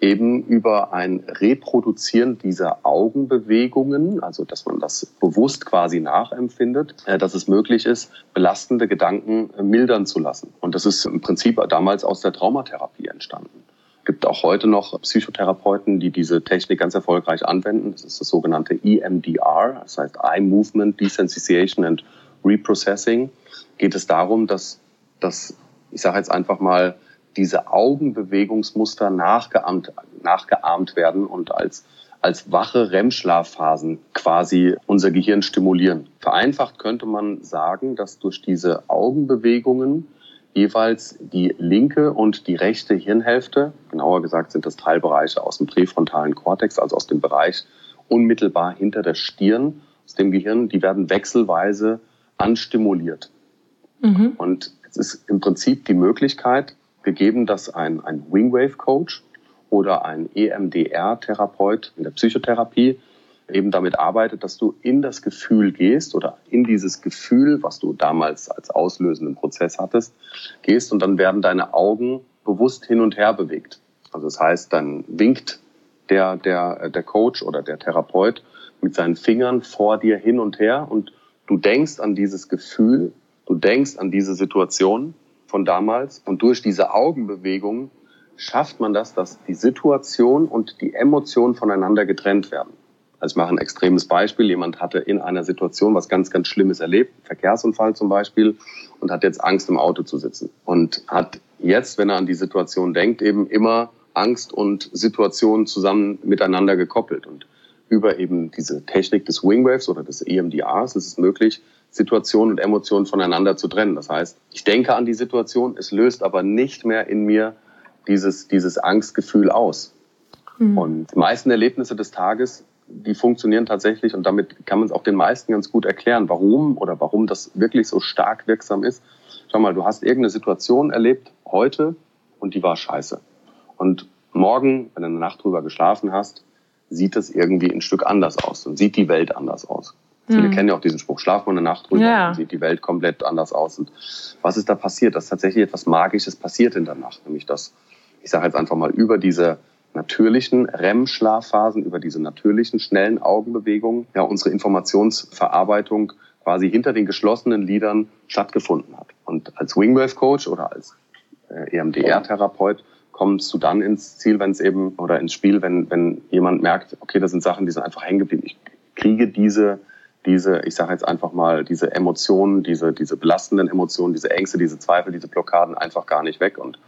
eben über ein Reproduzieren dieser Augenbewegungen, also dass man das bewusst quasi nachempfindet, äh, dass es möglich ist, belastende Gedanken äh, mildern zu lassen. Und das ist im Prinzip damals aus der Traumatherapie entstanden. Es gibt auch heute noch Psychotherapeuten, die diese Technik ganz erfolgreich anwenden. Das ist das sogenannte EMDR, das heißt Eye Movement Desensitization and Reprocessing. Geht es darum, dass das, ich sage jetzt einfach mal, diese Augenbewegungsmuster nachgeahmt, nachgeahmt werden und als, als wache REM-Schlafphasen quasi unser Gehirn stimulieren. Vereinfacht könnte man sagen, dass durch diese Augenbewegungen jeweils die linke und die rechte Hirnhälfte, genauer gesagt sind das Teilbereiche aus dem präfrontalen Kortex, also aus dem Bereich unmittelbar hinter der Stirn, aus dem Gehirn, die werden wechselweise anstimuliert. Mhm. Und es ist im Prinzip die Möglichkeit, gegeben, dass ein, ein Wingwave-Coach oder ein EMDR-Therapeut in der Psychotherapie eben damit arbeitet, dass du in das Gefühl gehst oder in dieses Gefühl, was du damals als auslösenden Prozess hattest, gehst und dann werden deine Augen bewusst hin und her bewegt. Also das heißt, dann winkt der, der, der Coach oder der Therapeut mit seinen Fingern vor dir hin und her und du denkst an dieses Gefühl, du denkst an diese Situation von damals. Und durch diese Augenbewegungen schafft man das, dass die Situation und die Emotionen voneinander getrennt werden. Also ich mache ein extremes Beispiel. Jemand hatte in einer Situation was ganz, ganz Schlimmes erlebt, Verkehrsunfall zum Beispiel, und hat jetzt Angst im Auto zu sitzen. Und hat jetzt, wenn er an die Situation denkt, eben immer Angst und Situation zusammen miteinander gekoppelt. Und über eben diese Technik des Wingwaves oder des EMDRs ist es möglich, Situation und Emotionen voneinander zu trennen. Das heißt, ich denke an die Situation, es löst aber nicht mehr in mir dieses, dieses Angstgefühl aus. Mhm. Und die meisten Erlebnisse des Tages, die funktionieren tatsächlich und damit kann man es auch den meisten ganz gut erklären, warum oder warum das wirklich so stark wirksam ist. Schau mal, du hast irgendeine Situation erlebt heute und die war scheiße. Und morgen, wenn du eine Nacht drüber geschlafen hast, sieht es irgendwie ein Stück anders aus und sieht die Welt anders aus. Viele mhm. kennen ja auch diesen Spruch, schlaf mal eine Nacht drüber, ja. dann sieht die Welt komplett anders aus. Und was ist da passiert? Dass tatsächlich etwas Magisches passiert in der Nacht, nämlich dass, ich sage jetzt einfach mal, über diese natürlichen REM-Schlafphasen, über diese natürlichen, schnellen Augenbewegungen, ja, unsere Informationsverarbeitung quasi hinter den geschlossenen Lidern stattgefunden hat. Und als Wingwave-Coach oder als äh, EMDR-Therapeut kommst du dann ins Ziel, wenn es eben, oder ins Spiel, wenn, wenn jemand merkt, okay, das sind Sachen, die sind einfach hängen geblieben. Ich kriege diese diese, ich sage jetzt einfach mal, diese Emotionen, diese, diese belastenden Emotionen, diese Ängste, diese Zweifel, diese Blockaden einfach gar nicht weg. Und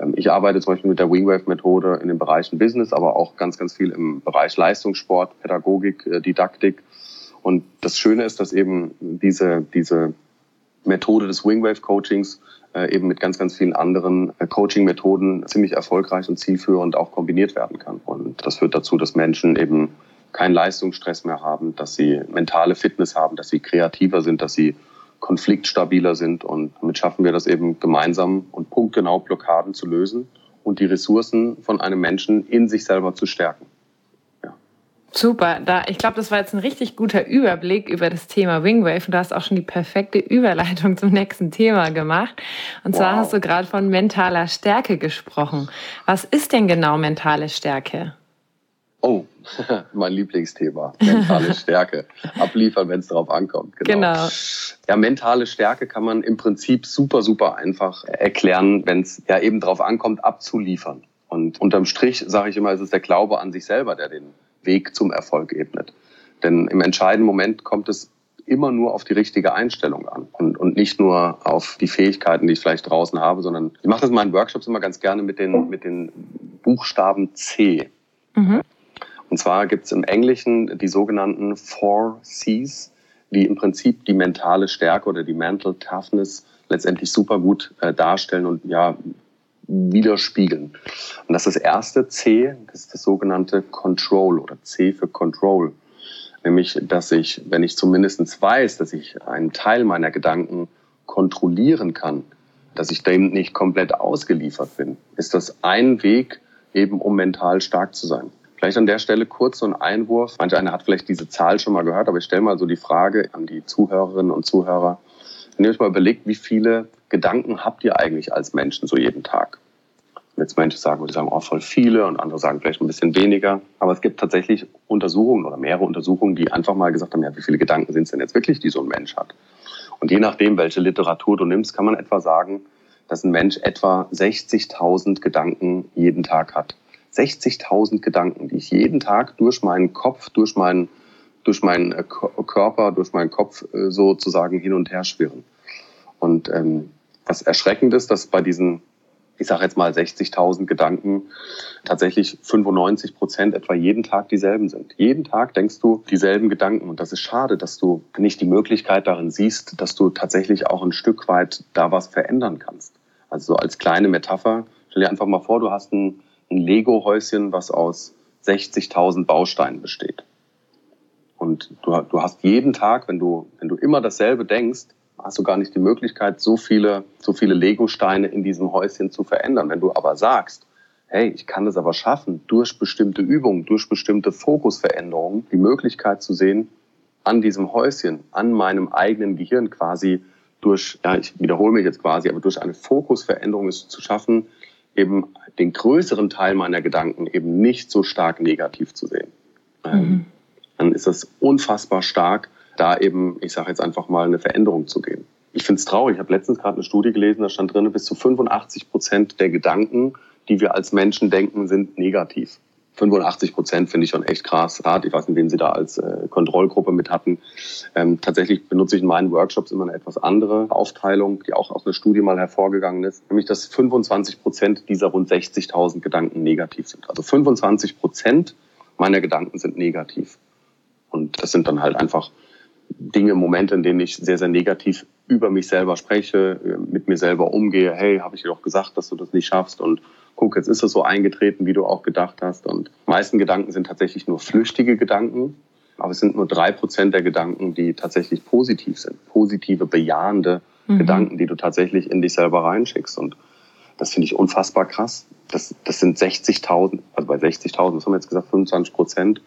ähm, ich arbeite zum Beispiel mit der Wingwave-Methode in den Bereichen Business, aber auch ganz, ganz viel im Bereich Leistungssport, Pädagogik, äh, Didaktik. Und das Schöne ist, dass eben diese, diese Methode des Wingwave-Coachings äh, eben mit ganz, ganz vielen anderen äh, Coaching-Methoden ziemlich erfolgreich und zielführend auch kombiniert werden kann. Und das führt dazu, dass Menschen eben keinen Leistungsstress mehr haben, dass sie mentale Fitness haben, dass sie kreativer sind, dass sie konfliktstabiler sind. Und damit schaffen wir das eben gemeinsam und punktgenau Blockaden zu lösen und die Ressourcen von einem Menschen in sich selber zu stärken. Super, da, ich glaube, das war jetzt ein richtig guter Überblick über das Thema Wingwave und du hast auch schon die perfekte Überleitung zum nächsten Thema gemacht. Und zwar wow. hast du gerade von mentaler Stärke gesprochen. Was ist denn genau mentale Stärke? Oh, mein Lieblingsthema, mentale Stärke. Abliefern, wenn es darauf ankommt. Genau. genau. Ja, mentale Stärke kann man im Prinzip super, super einfach erklären, wenn es ja eben darauf ankommt, abzuliefern. Und unterm Strich sage ich immer, ist es der Glaube an sich selber, der den Weg zum Erfolg ebnet. Denn im entscheidenden Moment kommt es immer nur auf die richtige Einstellung an und, und nicht nur auf die Fähigkeiten, die ich vielleicht draußen habe, sondern ich mache das in meinen Workshops immer ganz gerne mit den, mit den Buchstaben C. Mhm. Und zwar gibt es im Englischen die sogenannten Four Cs, die im Prinzip die mentale Stärke oder die Mental Toughness letztendlich super gut äh, darstellen und ja widerspiegeln. Und das ist das erste C, das ist das sogenannte Control oder C für Control. Nämlich, dass ich, wenn ich zumindest weiß, dass ich einen Teil meiner Gedanken kontrollieren kann, dass ich dem nicht komplett ausgeliefert bin, ist das ein Weg, eben um mental stark zu sein. Vielleicht an der Stelle kurz so ein Einwurf. Manch einer hat vielleicht diese Zahl schon mal gehört, aber ich stelle mal so die Frage an die Zuhörerinnen und Zuhörer. Wenn ihr euch mal überlegt, wie viele Gedanken habt ihr eigentlich als Menschen so jeden Tag? Jetzt Menschen sagen, die sagen, oh, voll viele und andere sagen vielleicht ein bisschen weniger. Aber es gibt tatsächlich Untersuchungen oder mehrere Untersuchungen, die einfach mal gesagt haben, ja, wie viele Gedanken sind es denn jetzt wirklich, die so ein Mensch hat? Und je nachdem, welche Literatur du nimmst, kann man etwa sagen, dass ein Mensch etwa 60.000 Gedanken jeden Tag hat. 60.000 Gedanken, die ich jeden Tag durch meinen Kopf, durch meinen, durch meinen äh, Körper, durch meinen Kopf äh, sozusagen hin und her schwirren. Und ähm, was erschreckend ist, dass bei diesen ich sage jetzt mal 60.000 Gedanken, tatsächlich 95 Prozent etwa jeden Tag dieselben sind. Jeden Tag denkst du dieselben Gedanken und das ist schade, dass du nicht die Möglichkeit darin siehst, dass du tatsächlich auch ein Stück weit da was verändern kannst. Also so als kleine Metapher, stell dir einfach mal vor, du hast ein, ein Lego-Häuschen, was aus 60.000 Bausteinen besteht. Und du, du hast jeden Tag, wenn du, wenn du immer dasselbe denkst, hast du gar nicht die Möglichkeit, so viele, so viele Lego-Steine in diesem Häuschen zu verändern. Wenn du aber sagst, hey, ich kann es aber schaffen, durch bestimmte Übungen, durch bestimmte Fokusveränderungen, die Möglichkeit zu sehen, an diesem Häuschen, an meinem eigenen Gehirn quasi durch, ja, ich wiederhole mich jetzt quasi, aber durch eine Fokusveränderung es zu schaffen, eben den größeren Teil meiner Gedanken eben nicht so stark negativ zu sehen. Ähm, mhm. Dann ist das unfassbar stark da eben, ich sage jetzt einfach mal, eine Veränderung zu gehen. Ich finde es traurig. Ich habe letztens gerade eine Studie gelesen, da stand drin, bis zu 85 Prozent der Gedanken, die wir als Menschen denken, sind negativ. 85 Prozent finde ich schon echt krass. Rat, ich weiß nicht, wen Sie da als äh, Kontrollgruppe mit hatten. Ähm, tatsächlich benutze ich in meinen Workshops immer eine etwas andere Aufteilung, die auch aus einer Studie mal hervorgegangen ist, nämlich dass 25 Prozent dieser rund 60.000 Gedanken negativ sind. Also 25 Prozent meiner Gedanken sind negativ. Und das sind dann halt einfach Dinge, Momente, in denen ich sehr, sehr negativ über mich selber spreche, mit mir selber umgehe. Hey, habe ich dir doch gesagt, dass du das nicht schaffst und guck, jetzt ist es so eingetreten, wie du auch gedacht hast. Und die meisten Gedanken sind tatsächlich nur flüchtige Gedanken, aber es sind nur drei Prozent der Gedanken, die tatsächlich positiv sind. Positive, bejahende mhm. Gedanken, die du tatsächlich in dich selber reinschickst. Und das finde ich unfassbar krass. Das, das sind 60.000, also bei 60.000, was haben wir jetzt gesagt, 25 Prozent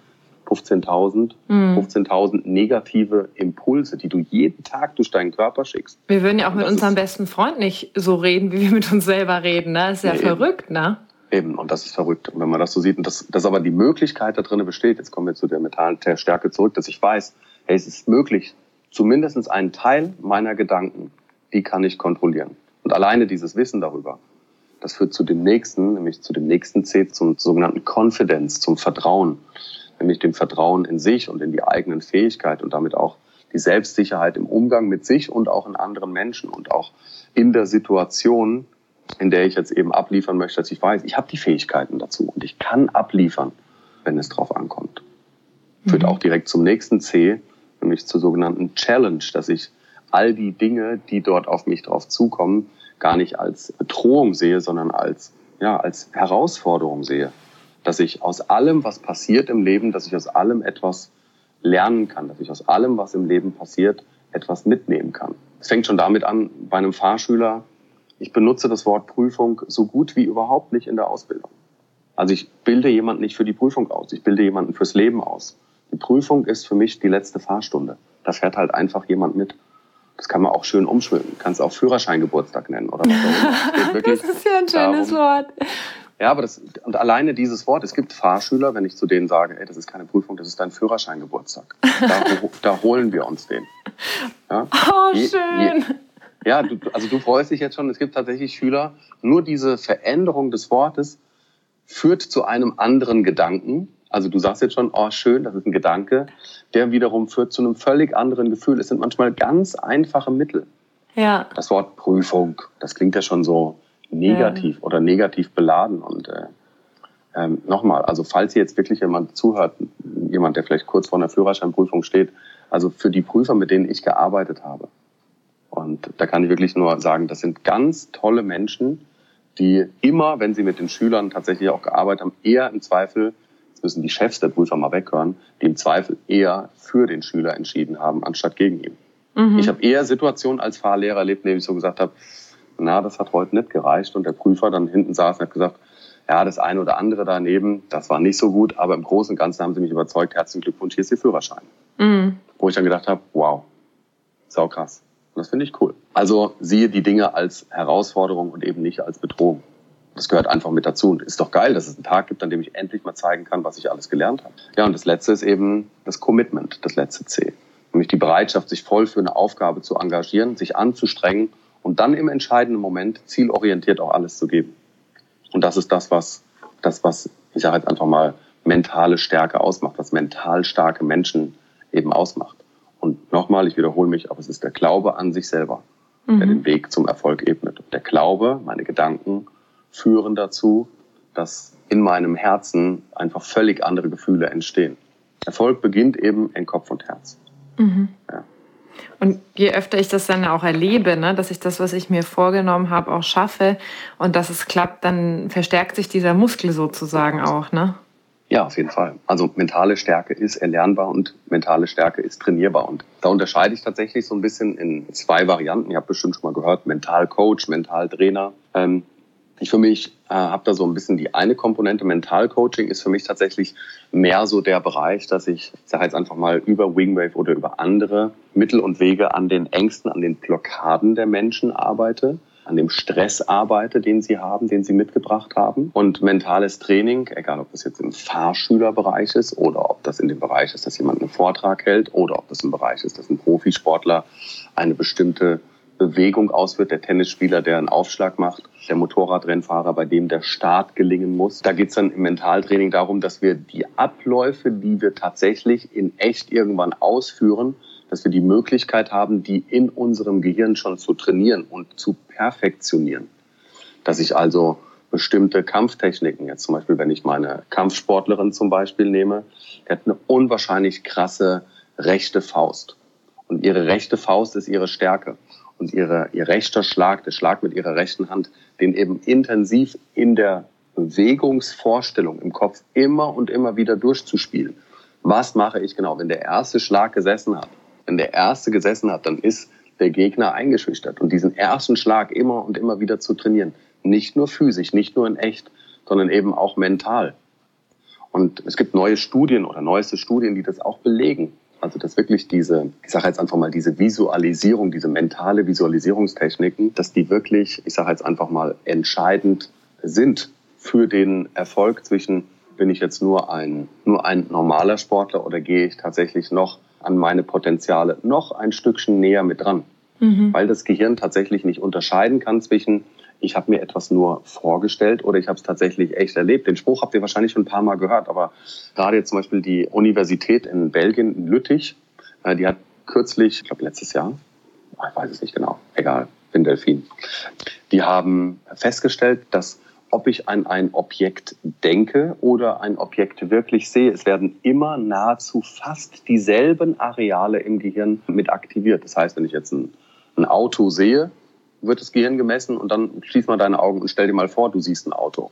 15.000, mhm. 15.000 negative Impulse, die du jeden Tag durch deinen Körper schickst. Wir würden ja auch mit unserem besten Freund nicht so reden, wie wir mit uns selber reden. Ne? Das ist ja nee, verrückt, ne? Eben, und das ist verrückt. Und wenn man das so sieht, und dass, dass aber die Möglichkeit da drin besteht, jetzt kommen wir zu der mentalen Stärke zurück, dass ich weiß, hey, es ist möglich, zumindest einen Teil meiner Gedanken, die kann ich kontrollieren. Und alleine dieses Wissen darüber, das führt zu dem nächsten, nämlich zu dem nächsten C, zum sogenannten Confidence, zum Vertrauen nämlich dem Vertrauen in sich und in die eigenen Fähigkeit und damit auch die Selbstsicherheit im Umgang mit sich und auch in anderen Menschen und auch in der Situation, in der ich jetzt eben abliefern möchte, dass ich weiß, ich habe die Fähigkeiten dazu und ich kann abliefern, wenn es drauf ankommt. Mhm. Führt auch direkt zum nächsten C, nämlich zur sogenannten Challenge, dass ich all die Dinge, die dort auf mich drauf zukommen, gar nicht als Bedrohung sehe, sondern als, ja, als Herausforderung sehe dass ich aus allem, was passiert im Leben, dass ich aus allem etwas lernen kann, dass ich aus allem, was im Leben passiert, etwas mitnehmen kann. Es fängt schon damit an, bei einem Fahrschüler, ich benutze das Wort Prüfung so gut wie überhaupt nicht in der Ausbildung. Also ich bilde jemanden nicht für die Prüfung aus, ich bilde jemanden fürs Leben aus. Die Prüfung ist für mich die letzte Fahrstunde. Da fährt halt einfach jemand mit. Das kann man auch schön umschmücken. Kannst auch Führerscheingeburtstag nennen oder was auch immer. das ist ja ein schönes darum, Wort. Ja, aber das, und alleine dieses Wort, es gibt Fahrschüler, wenn ich zu denen sage, ey, das ist keine Prüfung, das ist dein Führerscheingeburtstag. Da, da holen wir uns den. Ja? Oh, je, schön. Je, ja, du, also du freust dich jetzt schon, es gibt tatsächlich Schüler, nur diese Veränderung des Wortes führt zu einem anderen Gedanken. Also du sagst jetzt schon, oh schön, das ist ein Gedanke, der wiederum führt zu einem völlig anderen Gefühl. Es sind manchmal ganz einfache Mittel. Ja. Das Wort Prüfung, das klingt ja schon so negativ ja. oder negativ beladen. Und äh, ähm, nochmal, also falls hier jetzt wirklich jemand zuhört, jemand, der vielleicht kurz vor einer Führerscheinprüfung steht, also für die Prüfer, mit denen ich gearbeitet habe. Und da kann ich wirklich nur sagen, das sind ganz tolle Menschen, die immer, wenn sie mit den Schülern tatsächlich auch gearbeitet haben, eher im Zweifel, jetzt müssen die Chefs der Prüfer mal weghören, die im Zweifel eher für den Schüler entschieden haben, anstatt gegen ihn. Mhm. Ich habe eher Situationen als Fahrlehrer erlebt, in denen ich so gesagt habe, na, das hat heute nicht gereicht. Und der Prüfer dann hinten saß und hat gesagt, ja, das eine oder andere daneben, das war nicht so gut, aber im Großen und Ganzen haben sie mich überzeugt, herzlichen Glückwunsch, hier ist Ihr Führerschein. Mhm. Wo ich dann gedacht habe, wow, sau krass. Und das finde ich cool. Also siehe die Dinge als Herausforderung und eben nicht als Bedrohung. Das gehört einfach mit dazu. Und ist doch geil, dass es einen Tag gibt, an dem ich endlich mal zeigen kann, was ich alles gelernt habe. Ja, und das letzte ist eben das Commitment, das letzte C. Nämlich die Bereitschaft, sich voll für eine Aufgabe zu engagieren, sich anzustrengen und dann im entscheidenden Moment zielorientiert auch alles zu geben. Und das ist das, was, das, was ich sage jetzt einfach mal, mentale Stärke ausmacht, was mental starke Menschen eben ausmacht. Und nochmal, ich wiederhole mich, aber es ist der Glaube an sich selber, mhm. der den Weg zum Erfolg ebnet. Und der Glaube, meine Gedanken führen dazu, dass in meinem Herzen einfach völlig andere Gefühle entstehen. Erfolg beginnt eben in Kopf und Herz. Mhm. Ja. Und je öfter ich das dann auch erlebe, ne, dass ich das, was ich mir vorgenommen habe, auch schaffe und dass es klappt, dann verstärkt sich dieser Muskel sozusagen auch, ne? Ja, auf jeden Fall. Also mentale Stärke ist erlernbar und mentale Stärke ist trainierbar. Und da unterscheide ich tatsächlich so ein bisschen in zwei Varianten. Ihr habt bestimmt schon mal gehört, Mentalcoach, Mentaltrainer. Ähm, ich für mich äh, habe da so ein bisschen die eine Komponente. Mentalcoaching ist für mich tatsächlich mehr so der Bereich, dass ich, ich sage jetzt einfach mal, über Wingwave oder über andere Mittel und Wege an den Ängsten, an den Blockaden der Menschen arbeite an dem Stress arbeite, den sie haben, den sie mitgebracht haben. Und mentales Training, egal ob das jetzt im Fahrschülerbereich ist oder ob das in dem Bereich ist, dass jemand einen Vortrag hält oder ob das im Bereich ist, dass ein Profisportler eine bestimmte Bewegung ausführt, der Tennisspieler, der einen Aufschlag macht, der Motorradrennfahrer, bei dem der Start gelingen muss. Da geht es dann im Mentaltraining darum, dass wir die Abläufe, die wir tatsächlich in echt irgendwann ausführen, dass wir die Möglichkeit haben, die in unserem Gehirn schon zu trainieren und zu perfektionieren. Dass ich also bestimmte Kampftechniken, jetzt zum Beispiel, wenn ich meine Kampfsportlerin zum Beispiel nehme, die hat eine unwahrscheinlich krasse rechte Faust. Und ihre rechte Faust ist ihre Stärke und ihre, ihr rechter Schlag, der Schlag mit ihrer rechten Hand, den eben intensiv in der Bewegungsvorstellung im Kopf immer und immer wieder durchzuspielen. Was mache ich genau, wenn der erste Schlag gesessen hat? Wenn der erste gesessen hat, dann ist der Gegner eingeschüchtert. Und diesen ersten Schlag immer und immer wieder zu trainieren. Nicht nur physisch, nicht nur in echt, sondern eben auch mental. Und es gibt neue Studien oder neueste Studien, die das auch belegen. Also dass wirklich diese, ich sage jetzt einfach mal, diese Visualisierung, diese mentale Visualisierungstechniken, dass die wirklich, ich sage jetzt einfach mal, entscheidend sind für den Erfolg zwischen, bin ich jetzt nur ein, nur ein normaler Sportler oder gehe ich tatsächlich noch an meine Potenziale noch ein Stückchen näher mit dran. Mhm. Weil das Gehirn tatsächlich nicht unterscheiden kann zwischen, ich habe mir etwas nur vorgestellt oder ich habe es tatsächlich echt erlebt. Den Spruch habt ihr wahrscheinlich schon ein paar Mal gehört, aber gerade jetzt zum Beispiel die Universität in Belgien, in Lüttich, äh, die hat kürzlich, ich glaube letztes Jahr, ah, ich weiß es nicht genau, egal, bin Delfin, die haben festgestellt, dass ob ich an ein Objekt denke oder ein Objekt wirklich sehe. Es werden immer nahezu fast dieselben Areale im Gehirn mit aktiviert. Das heißt, wenn ich jetzt ein, ein Auto sehe, wird das Gehirn gemessen und dann schließ mal deine Augen und stell dir mal vor, du siehst ein Auto.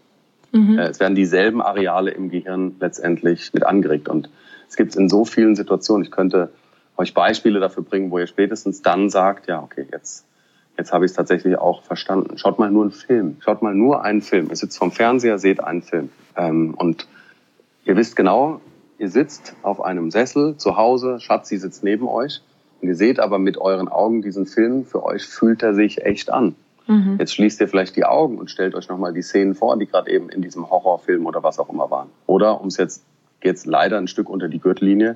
Mhm. Äh, es werden dieselben Areale im Gehirn letztendlich mit angeregt. Und es gibt es in so vielen Situationen. Ich könnte euch Beispiele dafür bringen, wo ihr spätestens dann sagt, ja, okay, jetzt, jetzt habe ich es tatsächlich auch verstanden. Schaut mal nur einen Film. Schaut mal nur einen Film. Ihr sitzt vom Fernseher, seht einen Film. Ähm, und ihr wisst genau, ihr sitzt auf einem Sessel zu Hause, Schatzi sitzt neben euch. Und ihr seht aber mit euren Augen diesen Film, für euch fühlt er sich echt an. Mhm. Jetzt schließt ihr vielleicht die Augen und stellt euch nochmal die Szenen vor, die gerade eben in diesem Horrorfilm oder was auch immer waren. Oder, um es jetzt, jetzt leider ein Stück unter die Gürtellinie,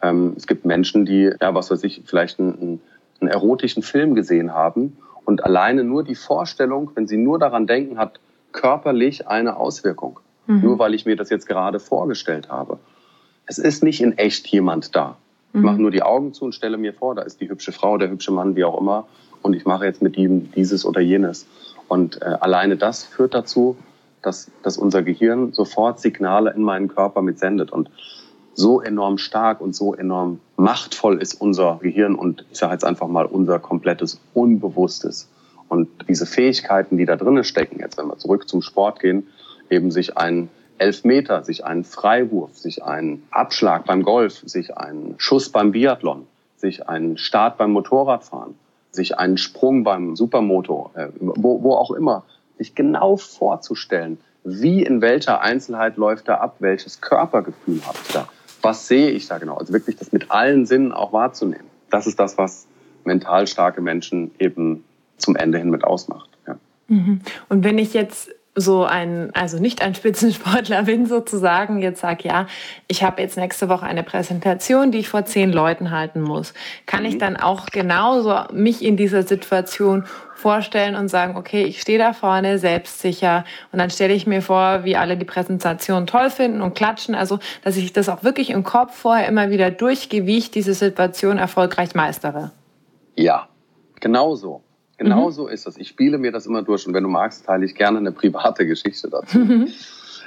ähm, es gibt Menschen, die, ja, was weiß ich, vielleicht einen, einen erotischen Film gesehen haben und alleine nur die Vorstellung, wenn sie nur daran denken, hat körperlich eine Auswirkung. Mhm. Nur weil ich mir das jetzt gerade vorgestellt habe. Es ist nicht in echt jemand da. Ich mache mhm. nur die Augen zu und stelle mir vor, da ist die hübsche Frau, der hübsche Mann, wie auch immer. Und ich mache jetzt mit ihm dieses oder jenes. Und äh, alleine das führt dazu, dass, dass unser Gehirn sofort Signale in meinen Körper mitsendet. Und so enorm stark und so enorm machtvoll ist unser Gehirn und ich sage jetzt einfach mal unser komplettes Unbewusstes. Und diese Fähigkeiten, die da drinnen stecken, jetzt wenn wir zurück zum Sport gehen, eben sich einen Elfmeter, sich einen Freiwurf, sich einen Abschlag beim Golf, sich einen Schuss beim Biathlon, sich einen Start beim Motorradfahren, sich einen Sprung beim Supermoto, äh, wo, wo auch immer, sich genau vorzustellen, wie in welcher Einzelheit läuft da ab, welches Körpergefühl habe ich da was sehe ich da genau? Also wirklich das mit allen Sinnen auch wahrzunehmen. Das ist das, was mental starke Menschen eben zum Ende hin mit ausmacht. Ja. Mhm. Und wenn ich jetzt so ein, also nicht ein Spitzensportler bin sozusagen, jetzt sage, ja, ich habe jetzt nächste Woche eine Präsentation, die ich vor zehn Leuten halten muss, kann mhm. ich dann auch genauso mich in dieser Situation vorstellen und sagen, okay, ich stehe da vorne selbstsicher und dann stelle ich mir vor, wie alle die Präsentation toll finden und klatschen. Also, dass ich das auch wirklich im Kopf vorher immer wieder durchgehe, wie ich diese Situation erfolgreich meistere. Ja, genau so. Genau mhm. so ist das. Ich spiele mir das immer durch und wenn du magst, teile ich gerne eine private Geschichte dazu. Mhm.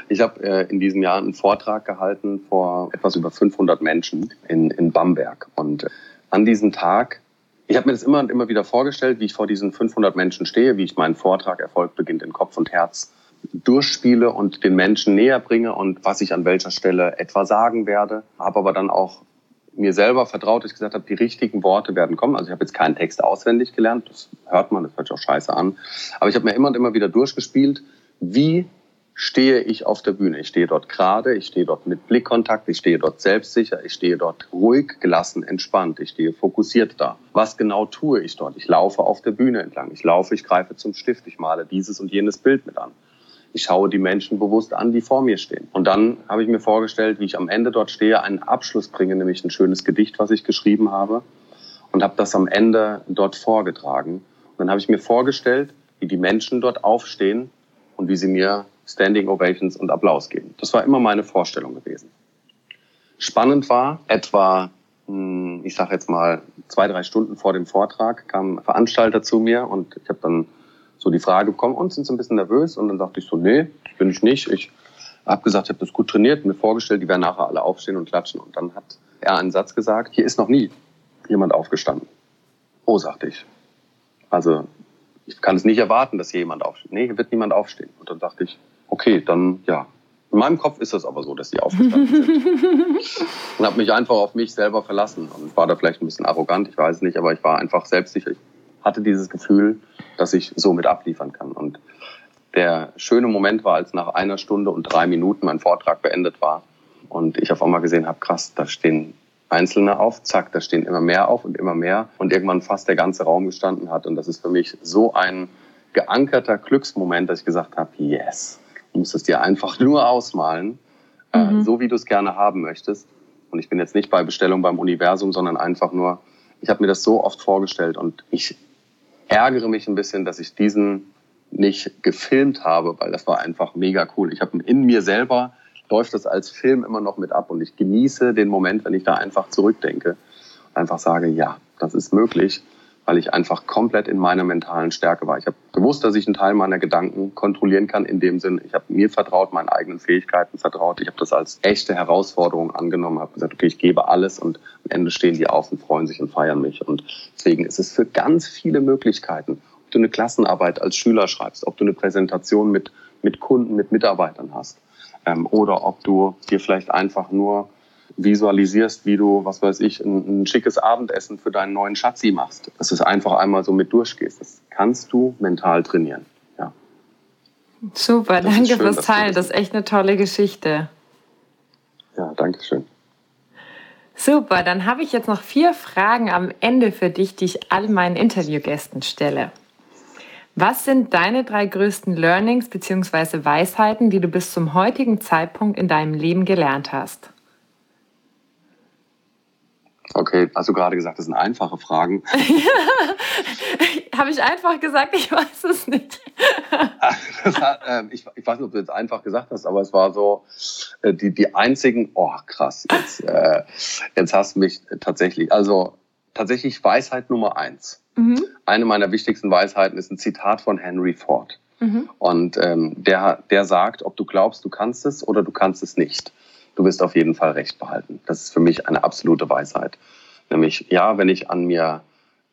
Ich habe äh, in diesem Jahr einen Vortrag gehalten vor etwas über 500 Menschen in, in Bamberg und äh, an diesem Tag ich habe mir das immer und immer wieder vorgestellt, wie ich vor diesen 500 Menschen stehe, wie ich meinen Vortrag Erfolg beginnt in Kopf und Herz durchspiele und den Menschen näher bringe und was ich an welcher Stelle etwa sagen werde. Habe aber dann auch mir selber vertraut, ich gesagt habe, die richtigen Worte werden kommen. Also ich habe jetzt keinen Text auswendig gelernt, das hört man, das hört sich auch scheiße an. Aber ich habe mir immer und immer wieder durchgespielt, wie stehe ich auf der Bühne. Ich stehe dort gerade, ich stehe dort mit Blickkontakt, ich stehe dort selbstsicher, ich stehe dort ruhig, gelassen, entspannt, ich stehe fokussiert da. Was genau tue ich dort? Ich laufe auf der Bühne entlang, ich laufe, ich greife zum Stift, ich male dieses und jenes Bild mit an. Ich schaue die Menschen bewusst an, die vor mir stehen. Und dann habe ich mir vorgestellt, wie ich am Ende dort stehe, einen Abschluss bringe, nämlich ein schönes Gedicht, was ich geschrieben habe. Und habe das am Ende dort vorgetragen. Und dann habe ich mir vorgestellt, wie die Menschen dort aufstehen und wie sie mir Standing Ovations und Applaus geben. Das war immer meine Vorstellung gewesen. Spannend war, etwa, hm, ich sage jetzt mal, zwei, drei Stunden vor dem Vortrag kam ein Veranstalter zu mir und ich habe dann so die Frage bekommen, und sind Sie ein bisschen nervös? Und dann sagte ich so, nee, bin ich nicht. Ich habe gesagt, ich habe das gut trainiert, mir vorgestellt, die werden nachher alle aufstehen und klatschen. Und dann hat er einen Satz gesagt, hier ist noch nie jemand aufgestanden. Oh, sagte ich. Also ich kann es nicht erwarten, dass hier jemand aufsteht. Nee, hier wird niemand aufstehen. Und dann dachte ich, okay, dann ja. In meinem Kopf ist es aber so, dass die aufgestanden sind. und habe mich einfach auf mich selber verlassen und war da vielleicht ein bisschen arrogant, ich weiß nicht, aber ich war einfach selbstsicher. Ich hatte dieses Gefühl, dass ich somit abliefern kann. Und der schöne Moment war, als nach einer Stunde und drei Minuten mein Vortrag beendet war und ich auf einmal gesehen habe, krass, da stehen Einzelne auf, zack, da stehen immer mehr auf und immer mehr und irgendwann fast der ganze Raum gestanden hat. Und das ist für mich so ein geankerter Glücksmoment, dass ich gesagt habe, yes, Du musst es dir einfach nur ausmalen, äh, mhm. äh, so wie du es gerne haben möchtest. Und ich bin jetzt nicht bei Bestellung beim Universum, sondern einfach nur, ich habe mir das so oft vorgestellt und ich ärgere mich ein bisschen, dass ich diesen nicht gefilmt habe, weil das war einfach mega cool. Ich habe in mir selber läuft das als Film immer noch mit ab und ich genieße den Moment, wenn ich da einfach zurückdenke, einfach sage, ja, das ist möglich weil ich einfach komplett in meiner mentalen Stärke war. Ich habe gewusst, dass ich einen Teil meiner Gedanken kontrollieren kann in dem Sinn. Ich habe mir vertraut, meinen eigenen Fähigkeiten vertraut. Ich habe das als echte Herausforderung angenommen, habe gesagt, okay, ich gebe alles und am Ende stehen die auf und freuen sich und feiern mich. Und deswegen ist es für ganz viele Möglichkeiten. du eine Klassenarbeit als Schüler schreibst, ob du eine Präsentation mit, mit Kunden, mit Mitarbeitern hast ähm, oder ob du dir vielleicht einfach nur visualisierst, wie du, was weiß ich, ein, ein, schickes Abendessen für deinen neuen Schatzi machst. Dass du es einfach einmal so mit durchgehst. Das kannst du mental trainieren. Ja. Super, das danke schön, fürs Teilen. Das ist echt eine tolle Geschichte. Ja, danke schön. Super, dann habe ich jetzt noch vier Fragen am Ende für dich, die ich all meinen Interviewgästen stelle. Was sind deine drei größten Learnings bzw. Weisheiten, die du bis zum heutigen Zeitpunkt in deinem Leben gelernt hast? Okay, hast du gerade gesagt, das sind einfache Fragen. Habe ich einfach gesagt? Ich weiß es nicht. hat, äh, ich, ich, weiß nicht, ob du jetzt einfach gesagt hast, aber es war so, äh, die, die einzigen, oh krass, jetzt, äh, jetzt hast du mich tatsächlich, also tatsächlich Weisheit Nummer eins. Mhm. Eine meiner wichtigsten Weisheiten ist ein Zitat von Henry Ford. Mhm. Und ähm, der, der sagt, ob du glaubst, du kannst es oder du kannst es nicht du wirst auf jeden Fall recht behalten. Das ist für mich eine absolute Weisheit. Nämlich, ja, wenn ich an mir,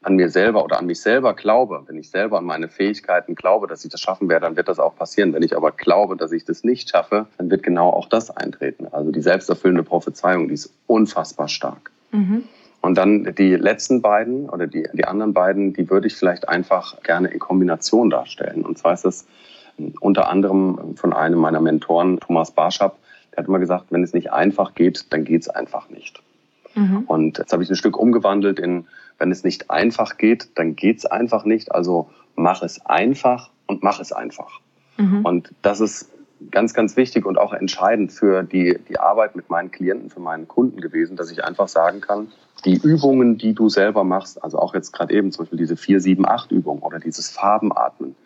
an mir selber oder an mich selber glaube, wenn ich selber an meine Fähigkeiten glaube, dass ich das schaffen werde, dann wird das auch passieren. Wenn ich aber glaube, dass ich das nicht schaffe, dann wird genau auch das eintreten. Also die selbsterfüllende Prophezeiung, die ist unfassbar stark. Mhm. Und dann die letzten beiden oder die, die anderen beiden, die würde ich vielleicht einfach gerne in Kombination darstellen. Und zwar ist es unter anderem von einem meiner Mentoren, Thomas Barschap, er hat immer gesagt, wenn es nicht einfach geht, dann geht es einfach nicht. Mhm. Und jetzt habe ich ein Stück umgewandelt in, wenn es nicht einfach geht, dann geht es einfach nicht. Also mach es einfach und mach es einfach. Mhm. Und das ist ganz, ganz wichtig und auch entscheidend für die, die Arbeit mit meinen Klienten, für meinen Kunden gewesen, dass ich einfach sagen kann, die Übungen, die du selber machst, also auch jetzt gerade eben zum Beispiel diese 4, 7, 8 Übung oder dieses Farbenatmen.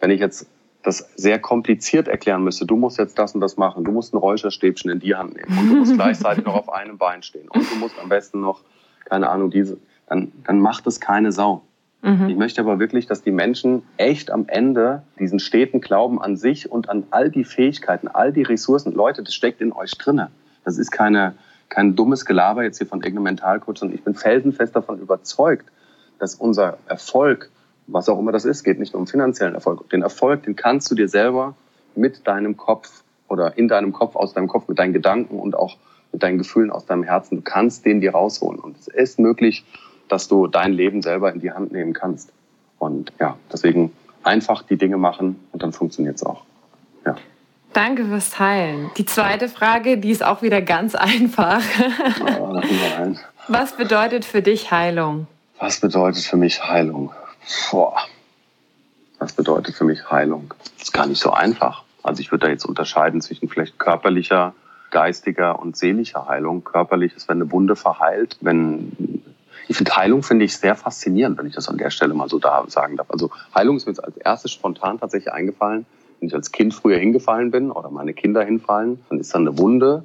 Wenn ich jetzt das sehr kompliziert erklären müsste. Du musst jetzt das und das machen. Du musst ein Räucherstäbchen in die Hand nehmen und du musst gleichzeitig noch auf einem Bein stehen und du musst am besten noch, keine Ahnung, diese, dann, dann macht es keine Sau. Mhm. Ich möchte aber wirklich, dass die Menschen echt am Ende diesen steten Glauben an sich und an all die Fähigkeiten, all die Ressourcen, Leute, das steckt in euch drinne. Das ist keine, kein dummes Gelaber jetzt hier von irgendeinem Mentalcoach, sondern ich bin felsenfest davon überzeugt, dass unser Erfolg was auch immer das ist, geht nicht nur um finanziellen Erfolg. Den Erfolg, den kannst du dir selber mit deinem Kopf oder in deinem Kopf, aus deinem Kopf, mit deinen Gedanken und auch mit deinen Gefühlen aus deinem Herzen, du kannst den dir rausholen. Und es ist möglich, dass du dein Leben selber in die Hand nehmen kannst. Und ja, deswegen einfach die Dinge machen und dann funktioniert es auch. Ja. Danke fürs Teilen. Die zweite Frage, die ist auch wieder ganz einfach. Oh, Was bedeutet für dich Heilung? Was bedeutet für mich Heilung? Boah. Was bedeutet für mich Heilung? Das ist gar nicht so einfach. Also ich würde da jetzt unterscheiden zwischen vielleicht körperlicher, geistiger und seelischer Heilung. Körperlich ist, wenn eine Wunde verheilt, wenn ich finde Heilung finde ich sehr faszinierend, wenn ich das an der Stelle mal so da sagen darf. Also Heilung ist mir jetzt als erstes spontan tatsächlich eingefallen, wenn ich als Kind früher hingefallen bin oder meine Kinder hinfallen, dann ist dann eine Wunde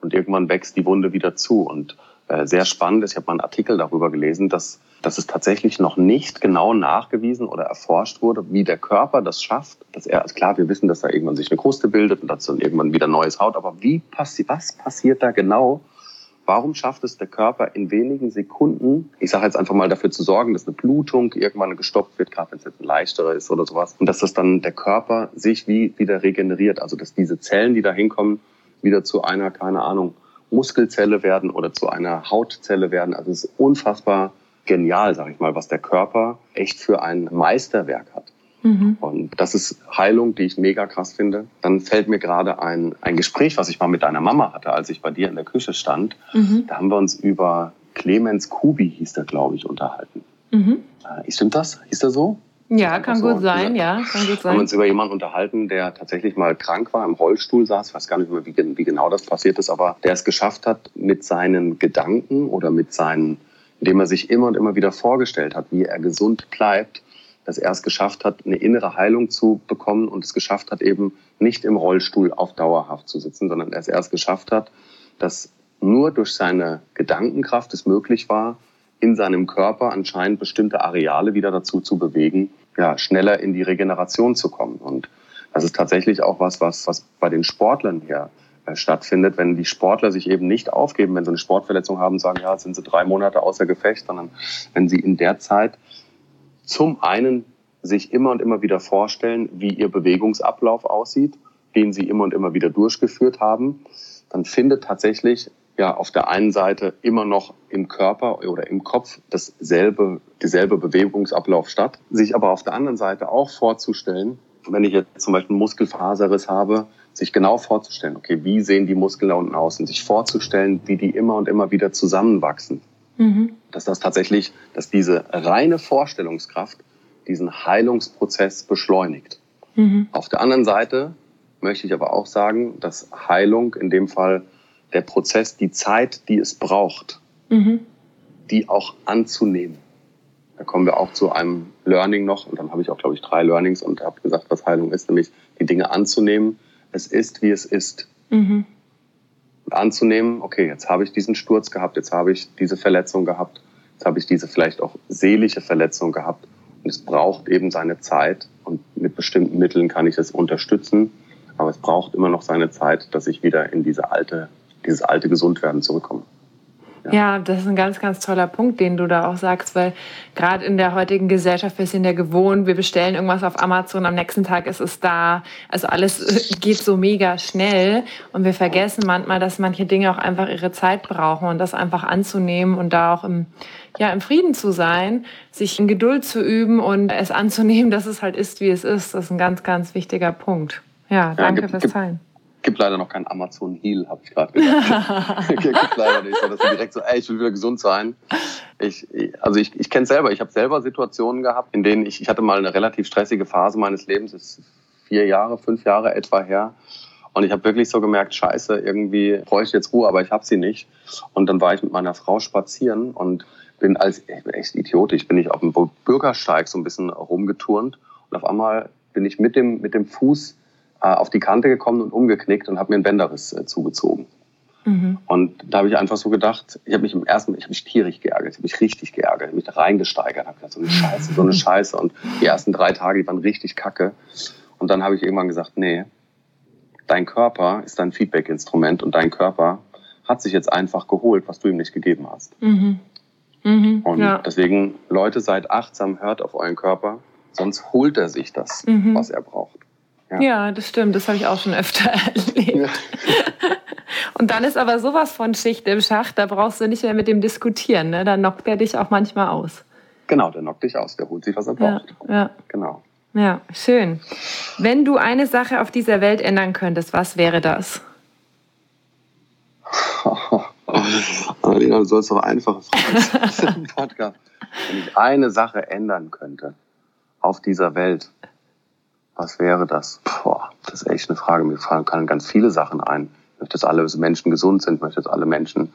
und irgendwann wächst die Wunde wieder zu. Und sehr spannend ist, ich habe mal einen Artikel darüber gelesen, dass dass es tatsächlich noch nicht genau nachgewiesen oder erforscht wurde, wie der Körper das schafft. Dass er, also klar, wir wissen, dass da irgendwann sich eine Kruste bildet und dass dann irgendwann wieder neues Haut, aber wie passi was passiert da genau? Warum schafft es der Körper in wenigen Sekunden, ich sage jetzt einfach mal dafür zu sorgen, dass eine Blutung irgendwann gestoppt wird, gerade wenn es jetzt ein leichterer ist oder sowas, und dass das dann der Körper sich wie wieder regeneriert, also dass diese Zellen, die da hinkommen, wieder zu einer, keine Ahnung, Muskelzelle werden oder zu einer Hautzelle werden. Also es ist unfassbar genial, sag ich mal, was der Körper echt für ein Meisterwerk hat. Mhm. Und das ist Heilung, die ich mega krass finde. Dann fällt mir gerade ein, ein Gespräch, was ich mal mit deiner Mama hatte, als ich bei dir in der Küche stand. Mhm. Da haben wir uns über Clemens Kubi, hieß der, glaube ich, unterhalten. Mhm. Äh, stimmt das? Hieß der so? Ja, kann so gut sein, ja, kann gut sein. Wir haben uns über jemanden unterhalten, der tatsächlich mal krank war, im Rollstuhl saß. Ich weiß gar nicht mehr, wie, wie genau das passiert ist, aber der es geschafft hat, mit seinen Gedanken oder mit seinen indem er sich immer und immer wieder vorgestellt hat, wie er gesund bleibt, dass er es geschafft hat, eine innere Heilung zu bekommen und es geschafft hat, eben nicht im Rollstuhl auf dauerhaft zu sitzen, sondern er es erst geschafft hat, dass nur durch seine Gedankenkraft es möglich war, in seinem Körper anscheinend bestimmte Areale wieder dazu zu bewegen, ja, schneller in die Regeneration zu kommen. Und das ist tatsächlich auch was, was, was bei den Sportlern hier äh, stattfindet, wenn die Sportler sich eben nicht aufgeben, wenn sie eine Sportverletzung haben, sagen, ja, sind sie drei Monate außer Gefecht, sondern wenn sie in der Zeit zum einen sich immer und immer wieder vorstellen, wie ihr Bewegungsablauf aussieht, den sie immer und immer wieder durchgeführt haben, dann findet tatsächlich ja auf der einen Seite immer noch im Körper oder im Kopf dasselbe, dieselbe Bewegungsablauf statt, sich aber auf der anderen Seite auch vorzustellen, wenn ich jetzt zum Beispiel einen Muskelfaserriss habe, sich genau vorzustellen, okay, wie sehen die Muskeln da unten aus und sich vorzustellen, wie die immer und immer wieder zusammenwachsen. Mhm. Dass das tatsächlich, dass diese reine Vorstellungskraft diesen Heilungsprozess beschleunigt. Mhm. Auf der anderen Seite möchte ich aber auch sagen, dass Heilung in dem Fall der Prozess, die Zeit, die es braucht, mhm. die auch anzunehmen. Da kommen wir auch zu einem Learning noch und dann habe ich auch, glaube ich, drei Learnings und habe gesagt, was Heilung ist, nämlich die Dinge anzunehmen. Es ist, wie es ist. Mhm. Und anzunehmen, okay, jetzt habe ich diesen Sturz gehabt, jetzt habe ich diese Verletzung gehabt, jetzt habe ich diese vielleicht auch seelische Verletzung gehabt und es braucht eben seine Zeit und mit bestimmten Mitteln kann ich es unterstützen, aber es braucht immer noch seine Zeit, dass ich wieder in diese alte, dieses alte Gesundwerden zurückkomme. Ja. ja. das ist ein ganz, ganz toller Punkt, den du da auch sagst, weil gerade in der heutigen Gesellschaft, wir sind ja gewohnt, wir bestellen irgendwas auf Amazon, am nächsten Tag ist es da. Also alles geht so mega schnell und wir vergessen manchmal, dass manche Dinge auch einfach ihre Zeit brauchen und das einfach anzunehmen und da auch im, ja, im Frieden zu sein, sich in Geduld zu üben und es anzunehmen, dass es halt ist, wie es ist. Das ist ein ganz, ganz wichtiger Punkt. Ja, danke ja, fürs Teilen gibt leider noch keinen Amazon Heal, habe ich gerade gedacht. gibt leider nicht, so dass du direkt so, ey, ich will wieder gesund sein. Ich, also ich, ich kenne selber, ich habe selber Situationen gehabt, in denen ich, ich hatte mal eine relativ stressige Phase meines Lebens, das ist vier Jahre, fünf Jahre etwa her. Und ich habe wirklich so gemerkt, scheiße, irgendwie bräuchte ich jetzt Ruhe, aber ich habe sie nicht. Und dann war ich mit meiner Frau spazieren und bin als ich bin echt idiotisch, bin ich auf dem Bürgersteig so ein bisschen rumgeturnt und auf einmal bin ich mit dem, mit dem Fuß auf die Kante gekommen und umgeknickt und habe mir einen Bänderriss äh, zugezogen. Mhm. Und da habe ich einfach so gedacht, ich habe mich im ersten, ich habe mich tierisch geärgert, ich habe mich richtig geärgert, ich habe mich da reingesteigert, habe gesagt, so eine Scheiße, so eine Scheiße. Und die ersten drei Tage, die waren richtig kacke. Und dann habe ich irgendwann gesagt, nee, dein Körper ist dein Feedback-Instrument und dein Körper hat sich jetzt einfach geholt, was du ihm nicht gegeben hast. Mhm. Mhm, und ja. deswegen, Leute, seid achtsam, hört auf euren Körper, sonst holt er sich das, mhm. was er braucht. Ja. ja, das stimmt. Das habe ich auch schon öfter erlebt. Ja. Und dann ist aber sowas von Schicht im Schacht, da brauchst du nicht mehr mit dem diskutieren. Ne? Da knockt er dich auch manchmal aus. Genau, der knockt dich aus. Der holt sich, was er braucht. Ja, ja. Genau. Ja, schön. Wenn du eine Sache auf dieser Welt ändern könnnest, was wäre das? Annalena, du sollst doch einfache Fragen Podcast. Wenn ich eine Sache ändern könnte auf dieser Welt, was wäre das? Boah, das ist echt eine Frage. Mir fallen ganz viele Sachen ein. Ich möchte, dass alle Menschen gesund sind, ich möchte, dass alle Menschen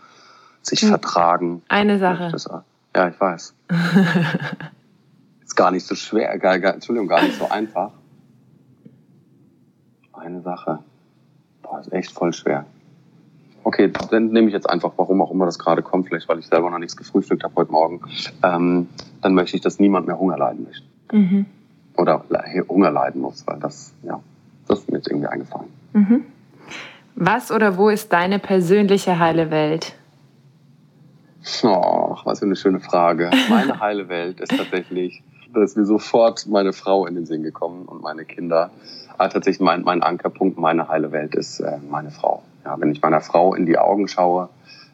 sich hm. vertragen. Eine Sache. Das, ja, ich weiß. ist gar nicht so schwer, gar, gar, Entschuldigung, gar nicht so einfach. Eine Sache. Boah, ist echt voll schwer. Okay, dann nehme ich jetzt einfach, warum auch immer das gerade kommt, vielleicht weil ich selber noch nichts gefrühstückt habe heute Morgen, ähm, dann möchte ich, dass niemand mehr Hunger leiden möchte. Mhm oder Hunger leiden muss, weil das, ja, das ist mir jetzt irgendwie eingefallen. Mhm. Was oder wo ist deine persönliche heile Welt? Oh, was für eine schöne Frage. Meine heile Welt ist tatsächlich, da ist mir sofort meine Frau in den Sinn gekommen und meine Kinder. Aber tatsächlich mein, mein Ankerpunkt, meine heile Welt ist äh, meine Frau. Ja, wenn ich meiner Frau in die Augen schaue,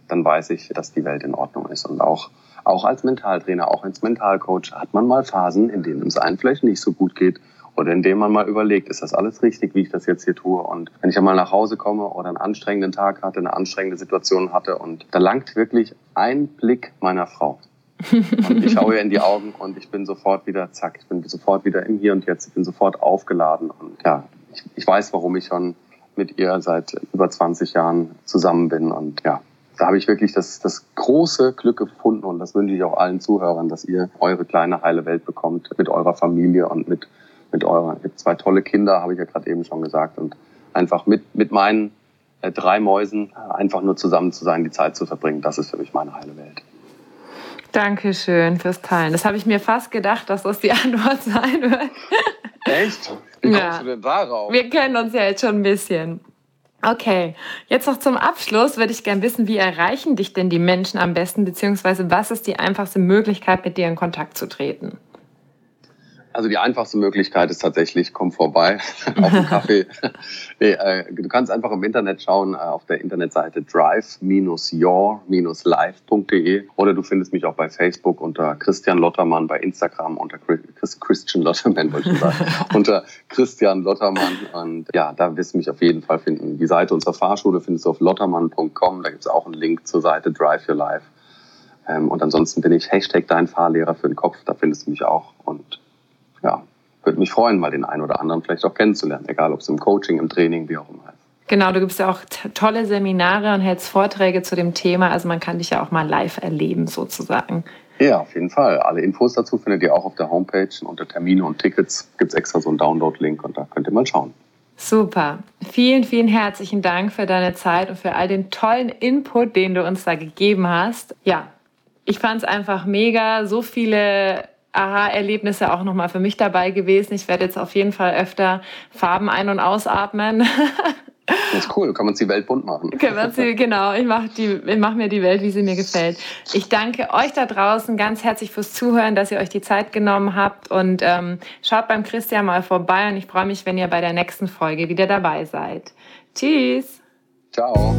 dann weiß ich, dass die Welt in Ordnung ist. Und auch auch als Mentaltrainer, auch als Mentalcoach hat man mal Phasen, in denen es einem vielleicht nicht so gut geht oder in denen man mal überlegt, ist das alles richtig, wie ich das jetzt hier tue? Und wenn ich einmal nach Hause komme oder einen anstrengenden Tag hatte, eine anstrengende Situation hatte und da langt wirklich ein Blick meiner Frau. Und ich schaue ihr in die Augen und ich bin sofort wieder, zack, ich bin sofort wieder im Hier und Jetzt, ich bin sofort aufgeladen. Und ja, ich, ich weiß, warum ich schon mit ihr seit über 20 Jahren zusammen bin. Und ja, da habe ich wirklich das, das große Glück gefunden und das wünsche ich auch allen Zuhörern, dass ihr eure kleine heile Welt bekommt mit eurer Familie und mit, mit eurer, mit zwei tolle Kinder, habe ich ja gerade eben schon gesagt und einfach mit, mit meinen äh, drei Mäusen einfach nur zusammen zu sein, die Zeit zu verbringen, das ist für mich meine heile Welt. Dankeschön fürs Teilen. Das habe ich mir fast gedacht, dass das die Antwort sein wird. Echt? Wie kommst ja. du denn darauf? Wir kennen uns ja jetzt schon ein bisschen. Okay, jetzt noch zum Abschluss würde ich gerne wissen, wie erreichen dich denn die Menschen am besten, beziehungsweise was ist die einfachste Möglichkeit, mit dir in Kontakt zu treten? Also die einfachste Möglichkeit ist tatsächlich, komm vorbei auf den Kaffee. nee, äh, du kannst einfach im Internet schauen, äh, auf der Internetseite drive-your-live.de oder du findest mich auch bei Facebook unter Christian Lottermann, bei Instagram unter Christian Lottermann, wollte ich sagen, unter Christian Lottermann. Und ja, da wirst du mich auf jeden Fall finden. Die Seite unserer Fahrschule findest du auf lottermann.com. Da gibt es auch einen Link zur Seite Drive Your Life. Ähm, und ansonsten bin ich Hashtag dein Fahrlehrer für den Kopf. Da findest du mich auch. Und ja, würde mich freuen, mal den einen oder anderen vielleicht auch kennenzulernen, egal ob es im Coaching, im Training, wie auch immer ist. Genau, du gibst ja auch tolle Seminare und hältst Vorträge zu dem Thema. Also man kann dich ja auch mal live erleben sozusagen. Ja, auf jeden Fall. Alle Infos dazu findet ihr auch auf der Homepage. Unter Termine und Tickets gibt es extra so einen Download-Link und da könnt ihr mal schauen. Super. Vielen, vielen herzlichen Dank für deine Zeit und für all den tollen Input, den du uns da gegeben hast. Ja, ich fand es einfach mega. So viele Aha-Erlebnisse auch nochmal für mich dabei gewesen. Ich werde jetzt auf jeden Fall öfter Farben ein- und ausatmen. Das ist cool, kann man die Welt bunt machen. Sie, genau, ich mache mach mir die Welt, wie sie mir gefällt. Ich danke euch da draußen ganz herzlich fürs Zuhören, dass ihr euch die Zeit genommen habt und ähm, schaut beim Christian mal vorbei und ich freue mich, wenn ihr bei der nächsten Folge wieder dabei seid. Tschüss. Ciao.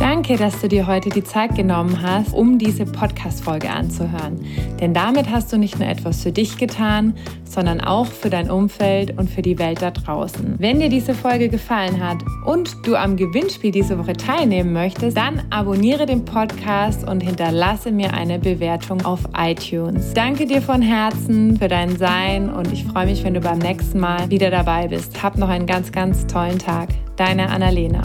Danke, dass du dir heute die Zeit genommen hast, um diese Podcast-Folge anzuhören. Denn damit hast du nicht nur etwas für dich getan, sondern auch für dein Umfeld und für die Welt da draußen. Wenn dir diese Folge gefallen hat und du am Gewinnspiel diese Woche teilnehmen möchtest, dann abonniere den Podcast und hinterlasse mir eine Bewertung auf iTunes. Danke dir von Herzen für dein Sein und ich freue mich, wenn du beim nächsten Mal wieder dabei bist. Hab noch einen ganz, ganz tollen Tag. Deine Annalena.